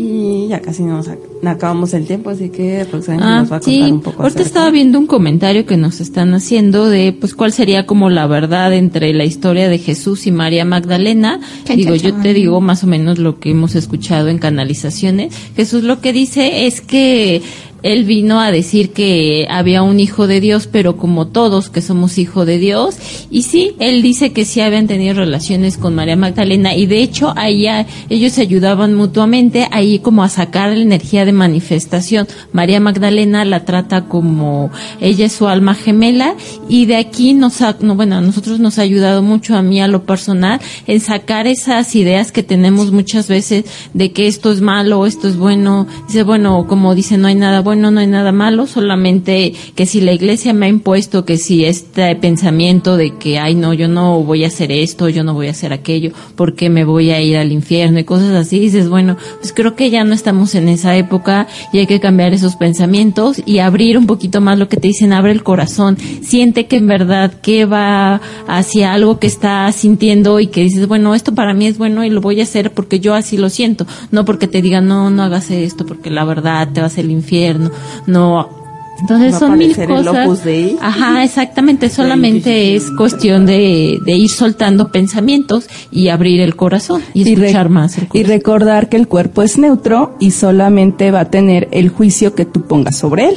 Y ya casi nos ac- acabamos el tiempo, así que Roxana Ah, nos va a contar sí. un poco. Ahorita acerca. estaba viendo un comentario que nos están haciendo de, pues, cuál sería como la verdad entre la historia de Jesús y María Magdalena. Digo, yo te digo más o menos lo que hemos escuchado en canalizaciones. Jesús lo que dice es que él vino a decir que había un hijo de Dios, pero como todos que somos hijo de Dios. Y sí, él dice que sí habían tenido relaciones con María Magdalena y de hecho ahí ellos se ayudaban mutuamente, ahí como a sacar la energía de manifestación. María Magdalena la trata como ella es su alma gemela y de aquí nos ha, no, bueno, a nosotros nos ha ayudado mucho a mí a lo personal en sacar esas ideas que tenemos muchas veces de que esto es malo, esto es bueno. Dice, bueno, como dice, no hay nada bueno, no hay nada malo, solamente que si la iglesia me ha impuesto que si este pensamiento de que, ay, no, yo no voy a hacer esto, yo no voy a hacer aquello, porque me voy a ir al infierno y cosas así, dices, bueno, pues creo que ya no estamos en esa época y hay que cambiar esos pensamientos y abrir un poquito más lo que te dicen, abre el corazón, siente que en verdad que va hacia algo que estás sintiendo y que dices, bueno, esto para mí es bueno y lo voy a hacer porque yo así lo siento, no porque te digan, no, no hagas esto porque la verdad te vas al infierno, no. Entonces son mil cosas. Ajá, exactamente, solamente es cuestión de, de ir soltando pensamientos y abrir el corazón y escuchar más el y recordar que el cuerpo es neutro y solamente va a tener el juicio que tú pongas sobre él.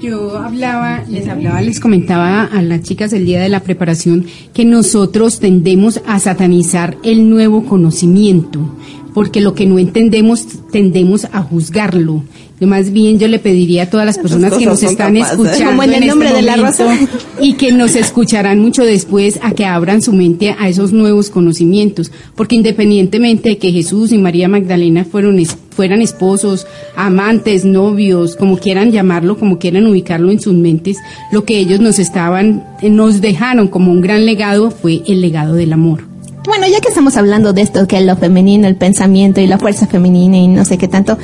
Yo hablaba, les hablaba, les comentaba a las chicas el día de la preparación que nosotros tendemos a satanizar el nuevo conocimiento, porque lo que no entendemos tendemos a juzgarlo. Más bien yo le pediría a todas las personas que nos están capaces. escuchando Como en el este nombre de la rosa. y que nos escucharán mucho después a que abran su mente a esos nuevos conocimientos, porque independientemente de que Jesús y María Magdalena fueron es- fueran esposos, amantes, novios, como quieran llamarlo, como quieran ubicarlo en sus mentes, lo que ellos nos estaban eh, nos dejaron como un gran legado fue el legado del amor. Bueno, ya que estamos hablando de esto, que es lo femenino, el pensamiento y la fuerza femenina y no sé qué tanto,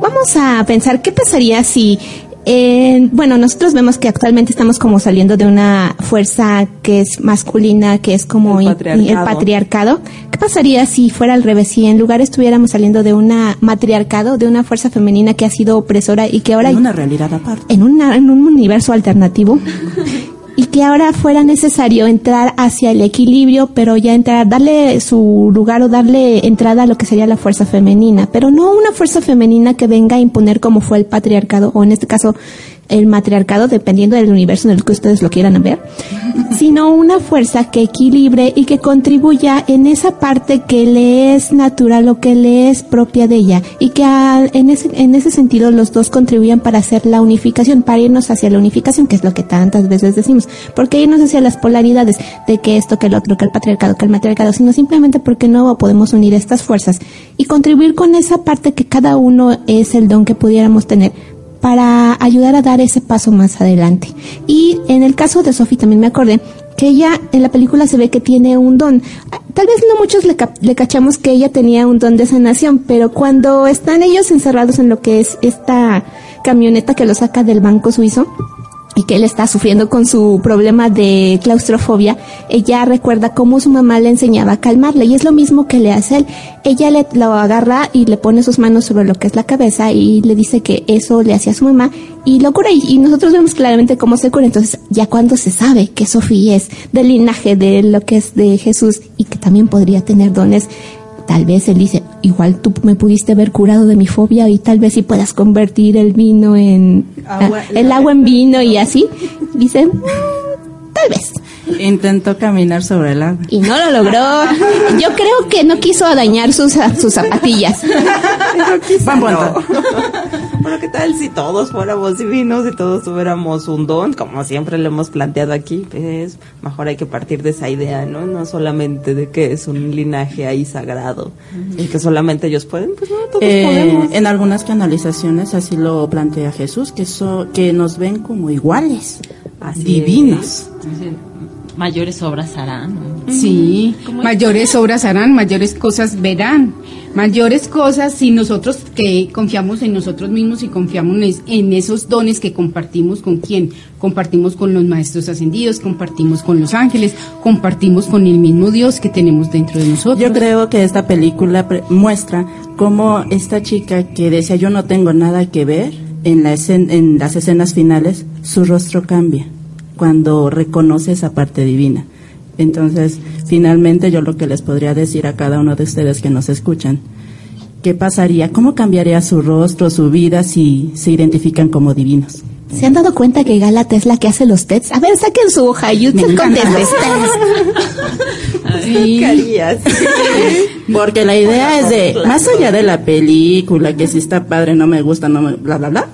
vamos a pensar qué pasaría si, eh, bueno, nosotros vemos que actualmente estamos como saliendo de una fuerza que es masculina, que es como El in- patriarcado. el patriarcado. ¿Qué pasaría si fuera al revés, si en lugar estuviéramos saliendo de una matriarcado, de una fuerza femenina que ha sido opresora y que ahora En una realidad aparte. en, una- en un universo alternativo y que ahora fuera necesario entrar hacia el equilibrio, pero ya entrar, darle su lugar o darle entrada a lo que sería la fuerza femenina, pero no una fuerza femenina que venga a imponer como fue el patriarcado, o en este caso el matriarcado, dependiendo del universo en el que ustedes lo quieran ver, sino una fuerza que equilibre y que contribuya en esa parte que le es natural o que le es propia de ella y que en, ese, en ese sentido los dos contribuyan para hacer la unificación, para irnos hacia la unificación, que es lo que tantas veces decimos, porque irnos hacia las polaridades de que esto, que el otro, que el patriarcado, que el matriarcado, sino simplemente porque no podemos unir estas fuerzas y contribuir con esa parte que cada uno es el don que pudiéramos tener para ayudar a dar ese paso más adelante. Y en el caso de Sophie también me acordé que ella en la película se ve que tiene un don. Tal vez no muchos le, le cachamos que ella tenía un don de sanación, pero cuando están ellos encerrados en lo que es esta camioneta que lo saca del banco suizo, y que él está sufriendo con su problema de claustrofobia, ella recuerda cómo su mamá le enseñaba a calmarle y es lo mismo que le hace él. Ella le lo agarra y le pone sus manos sobre lo que es la cabeza y le dice que eso le hacía a su mamá y lo cura y, y nosotros vemos claramente cómo se cura. Entonces ya cuando se sabe que Sofía es del linaje de lo que es de Jesús y que también podría tener dones, Tal vez él dice, igual tú me pudiste haber curado de mi fobia y tal vez sí puedas convertir el vino en... Agua- ah, el agua en vino y así. Dice, "Mm, tal vez. Intentó caminar sobre el agua. Y no lo logró. Yo creo que no quiso dañar sus, sus zapatillas. Buen no. Bueno, ¿qué tal si todos fuéramos divinos y todos tuviéramos un don, como siempre lo hemos planteado aquí? Pues mejor hay que partir de esa idea, ¿no? No solamente de que es un linaje ahí sagrado y que solamente ellos pueden, pues no, todos Eh, podemos. en algunas canalizaciones así lo plantea Jesús, que, so- que nos ven como iguales, Así divinos. Mayores obras harán. ¿no? Sí, mayores obras harán, mayores cosas verán, mayores cosas si nosotros que confiamos en nosotros mismos y confiamos en es- en esos dones que compartimos con quién, compartimos con los maestros ascendidos, compartimos con los ángeles, compartimos con el mismo Dios que tenemos dentro de nosotros. Yo creo que esta película pre- muestra cómo esta chica que decía yo no tengo nada que ver, en, la escen- en las escenas finales, su rostro cambia cuando reconoce esa parte divina. Entonces, finalmente yo lo que les podría decir a cada uno de ustedes que nos escuchan, ¿qué pasaría? ¿Cómo cambiaría su rostro, su vida si se identifican como divinos? ¿Se han dado cuenta que Gálata es la que hace los tests? A ver, saquen su hoja y usted conteste. Sí. ¿Qué harías? Porque la idea es de, más allá de la película, que si está padre, no me gusta, no me, bla, bla, bla,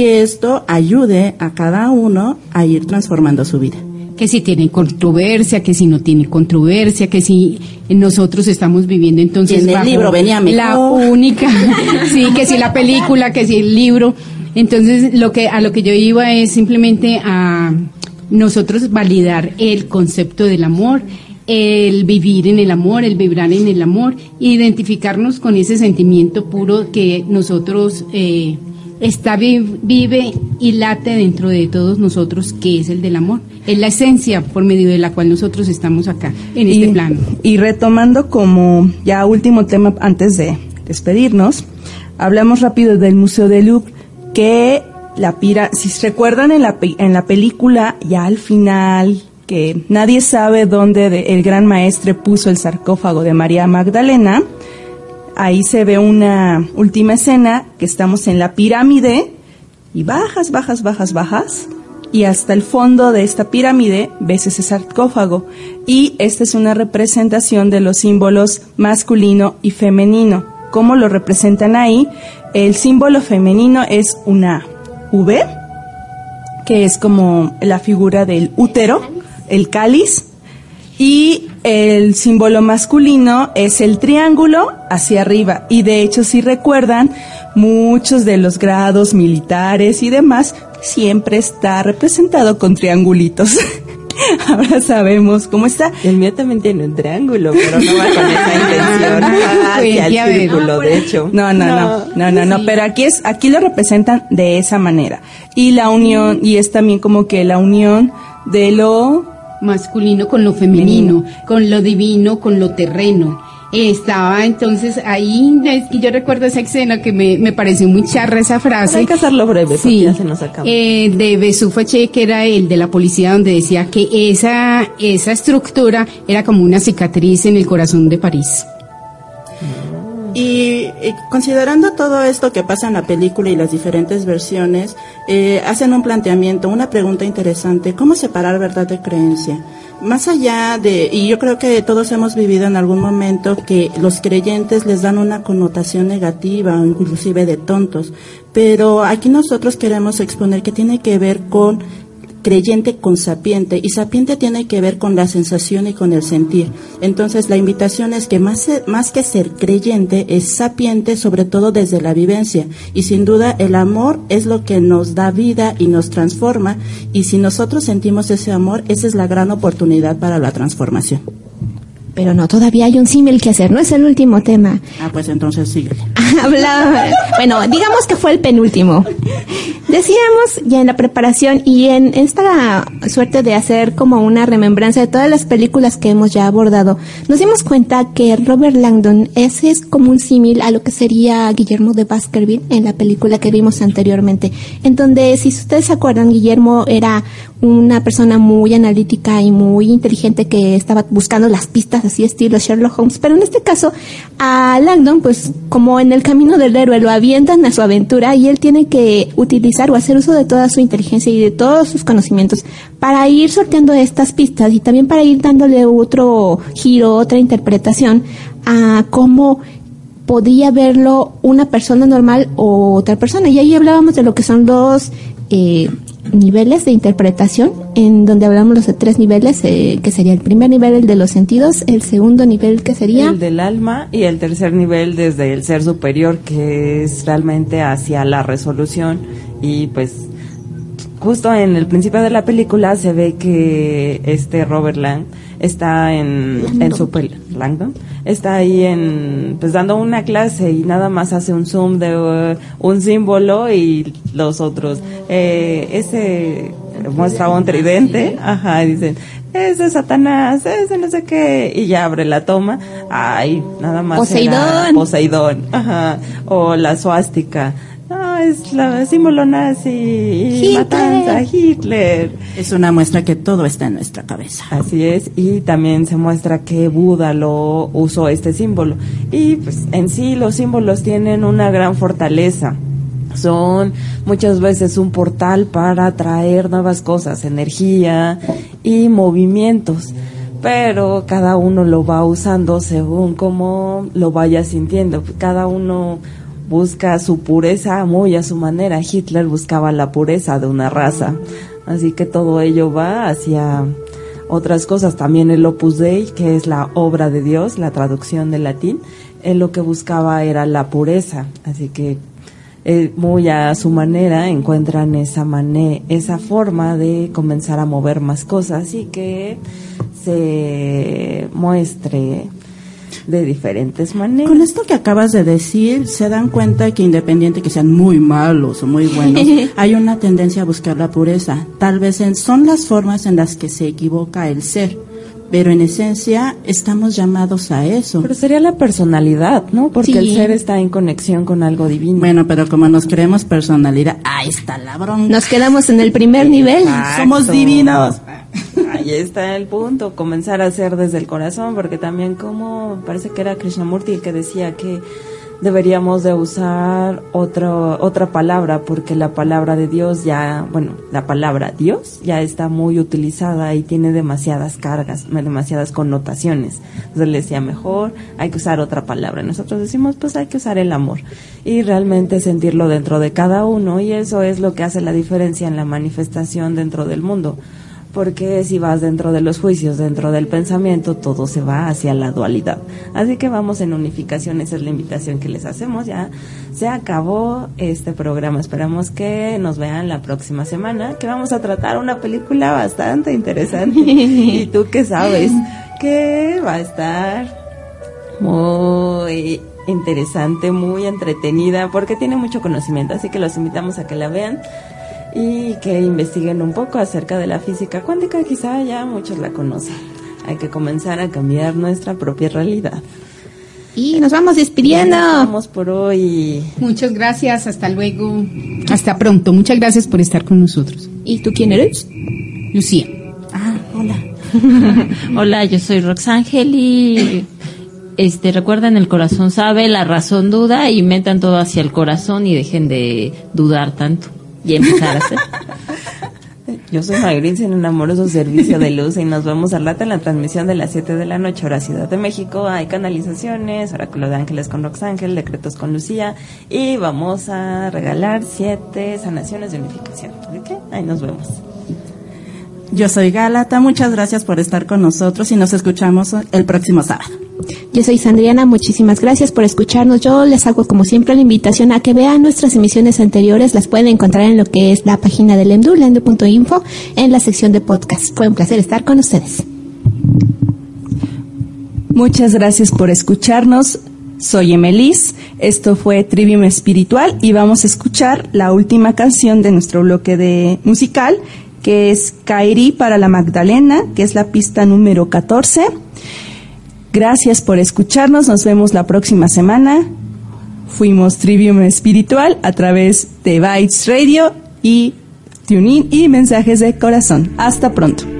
que esto ayude a cada uno a ir transformando su vida. que si tiene controversia, que si no tiene controversia, que si nosotros estamos viviendo entonces en el bajo libro venía la única, sí, que si la película, que si el libro. Entonces, lo que a lo que yo iba es simplemente a nosotros validar el concepto del amor, el vivir en el amor, el vibrar en el amor, identificarnos con ese sentimiento puro que nosotros eh, está vi- vive y late dentro de todos nosotros, que es el del amor. Es la esencia por medio de la cual nosotros estamos acá, en este y, plano. y retomando como ya último tema antes de despedirnos, hablamos rápido del Museo del Louvre, que la pira, si se recuerdan en la, en la película, ya al final, que nadie sabe dónde de- el gran maestre puso el sarcófago de María Magdalena, ahí se ve una última escena que estamos en la pirámide y bajas, bajas, bajas, bajas y hasta el fondo de esta pirámide ves ese sarcófago y esta es una representación de los símbolos masculino y femenino. ¿Cómo lo representan ahí? El símbolo femenino es una V, que es como la figura del útero, el cáliz, y el símbolo masculino es el triángulo hacia arriba. Y de hecho, si recuerdan, muchos de los grados militares y demás siempre está representado con triangulitos. Ahora sabemos cómo está. El mío también tiene un triángulo, pero no va con esa intención. Hacia el círculo, de hecho. No, no, no, no, no, no, pero aquí es, aquí lo representan de esa manera. Y la unión, y es también como que la unión de lo masculino con lo femenino, con lo divino, con lo terreno. Estaba entonces ahí, es que yo recuerdo esa escena que me, me pareció muy charra esa frase. Hay que hacerlo breve, porque Sí, ya se nos acaba. eh, de Besufache, que era el de la policía, donde decía que esa, esa estructura era como una cicatriz en el corazón de París. Y eh, considerando todo esto que pasa en la película y las diferentes versiones, eh, hacen un planteamiento, una pregunta interesante, ¿cómo separar verdad de creencia? Más allá de, y yo creo que todos hemos vivido en algún momento que los creyentes les dan una connotación negativa inclusive de tontos, pero aquí nosotros queremos exponer que tiene que ver con creyente con sapiente y sapiente tiene que ver con la sensación y con el sentir. Entonces la invitación es que más, más que ser creyente es sapiente sobre todo desde la vivencia y sin duda el amor es lo que nos da vida y nos transforma y si nosotros sentimos ese amor esa es la gran oportunidad para la transformación. Pero no, todavía hay un símil que hacer, no es el último tema. Ah, pues entonces sigue. Habla, bueno, digamos que fue el penúltimo. Decíamos ya en la preparación y en esta suerte de hacer como una remembranza de todas las películas que hemos ya abordado, nos dimos cuenta que Robert Langdon ese es como un símil a lo que sería Guillermo de Baskerville en la película que vimos anteriormente, en donde si ustedes se acuerdan, Guillermo era una persona muy analítica y muy inteligente que estaba buscando las pistas así estilo Sherlock Holmes, pero en este caso a Langdon pues como en el camino del héroe lo avientan a su aventura y él tiene que utilizar o hacer uso de toda su inteligencia y de todos sus conocimientos para ir sorteando estas pistas y también para ir dándole otro giro, otra interpretación a cómo podría verlo una persona normal o otra persona. Y ahí hablábamos de lo que son los eh, niveles de interpretación, en donde hablamos de tres niveles, eh, que sería el primer nivel, el de los sentidos, el segundo nivel, que sería... El del alma, y el tercer nivel desde el ser superior, que es realmente hacia la resolución. Y pues justo en el principio de la película se ve que este Robert Lang está en, en su Langdon está ahí en pues dando una clase y nada más hace un zoom de uh, un símbolo y los otros. Eh, ese muestra un tridente. ajá dicen ese es Satanás ese no sé qué y ya abre la toma. Ay nada más Poseidón. Poseidón ajá. O la suástica es la símbolo nazi y matanza Hitler. Es una muestra que todo está en nuestra cabeza. Así es, y también se muestra que Buda lo usó este símbolo. Y pues en sí los símbolos tienen una gran fortaleza. Son muchas veces un portal para traer nuevas cosas, energía y movimientos pero cada uno lo va usando según cómo lo vaya sintiendo. Cada uno busca su pureza muy a su manera. Hitler buscaba la pureza de una raza. Así que todo ello va hacia otras cosas. También el Opus Dei, que es la obra de Dios, la traducción del latín, él lo que buscaba era la pureza. Así que eh, muy a su manera encuentran esa, esa forma de comenzar a mover más cosas y que se muestre de diferentes maneras. Con esto que acabas de decir, se dan cuenta que independiente que sean muy malos o muy buenos, hay una tendencia a buscar la pureza. Tal vez son las formas en las que se equivoca el ser. Pero en esencia estamos llamados a eso. Pero sería la personalidad, ¿no? Porque el ser está en conexión con algo divino. Bueno, pero como nos creemos personalidad, ahí está la bronca. Nos quedamos en el primer nivel. Somos divinos. Ahí está el punto, comenzar a hacer desde el corazón, porque también como parece que era Krishnamurti el que decía que deberíamos de usar otro, otra palabra, porque la palabra de Dios ya, bueno, la palabra Dios ya está muy utilizada y tiene demasiadas cargas, demasiadas connotaciones. Entonces le decía, mejor hay que usar otra palabra. Nosotros decimos, pues hay que usar el amor y realmente sentirlo dentro de cada uno y eso es lo que hace la diferencia en la manifestación dentro del mundo porque si vas dentro de los juicios, dentro del pensamiento, todo se va hacia la dualidad. Así que vamos en unificación, esa es la invitación que les hacemos. Ya se acabó este programa, esperamos que nos vean la próxima semana, que vamos a tratar una película bastante interesante. ¿Y tú qué sabes? Que va a estar muy interesante, muy entretenida, porque tiene mucho conocimiento, así que los invitamos a que la vean y que investiguen un poco acerca de la física cuántica, quizá ya muchos la conocen. Hay que comenzar a cambiar nuestra propia realidad. Y nos vamos despidiendo. vamos por hoy. Muchas gracias, hasta luego. Hasta pronto. Muchas gracias por estar con nosotros. ¿Y tú quién eres? Lucía. Ah, hola. hola, yo soy Roxángel y este, recuerden, el corazón sabe, la razón duda y metan todo hacia el corazón y dejen de dudar tanto y empezar a hacer. Yo soy Mayrin en un amoroso servicio de luz y nos vemos al rato en la transmisión de las 7 de la noche, hora Ciudad de México. Hay canalizaciones, oráculo de ángeles con Roxángel, decretos con Lucía y vamos a regalar siete sanaciones de unificación. ¿De qué? Ahí nos vemos. Yo soy Gálata, muchas gracias por estar con nosotros y nos escuchamos el próximo sábado. Yo soy Sandriana, muchísimas gracias por escucharnos. Yo les hago como siempre la invitación a que vean nuestras emisiones anteriores. Las pueden encontrar en lo que es la página del EMDU, lendu.info, en la sección de podcast. Fue un placer estar con ustedes. Muchas gracias por escucharnos. Soy Emelis, esto fue Trivium Espiritual y vamos a escuchar la última canción de nuestro bloque de musical que es Kairi para la Magdalena, que es la pista número 14. Gracias por escucharnos, nos vemos la próxima semana. Fuimos Trivium Espiritual a través de Bytes Radio y TuneIn y Mensajes de Corazón. Hasta pronto.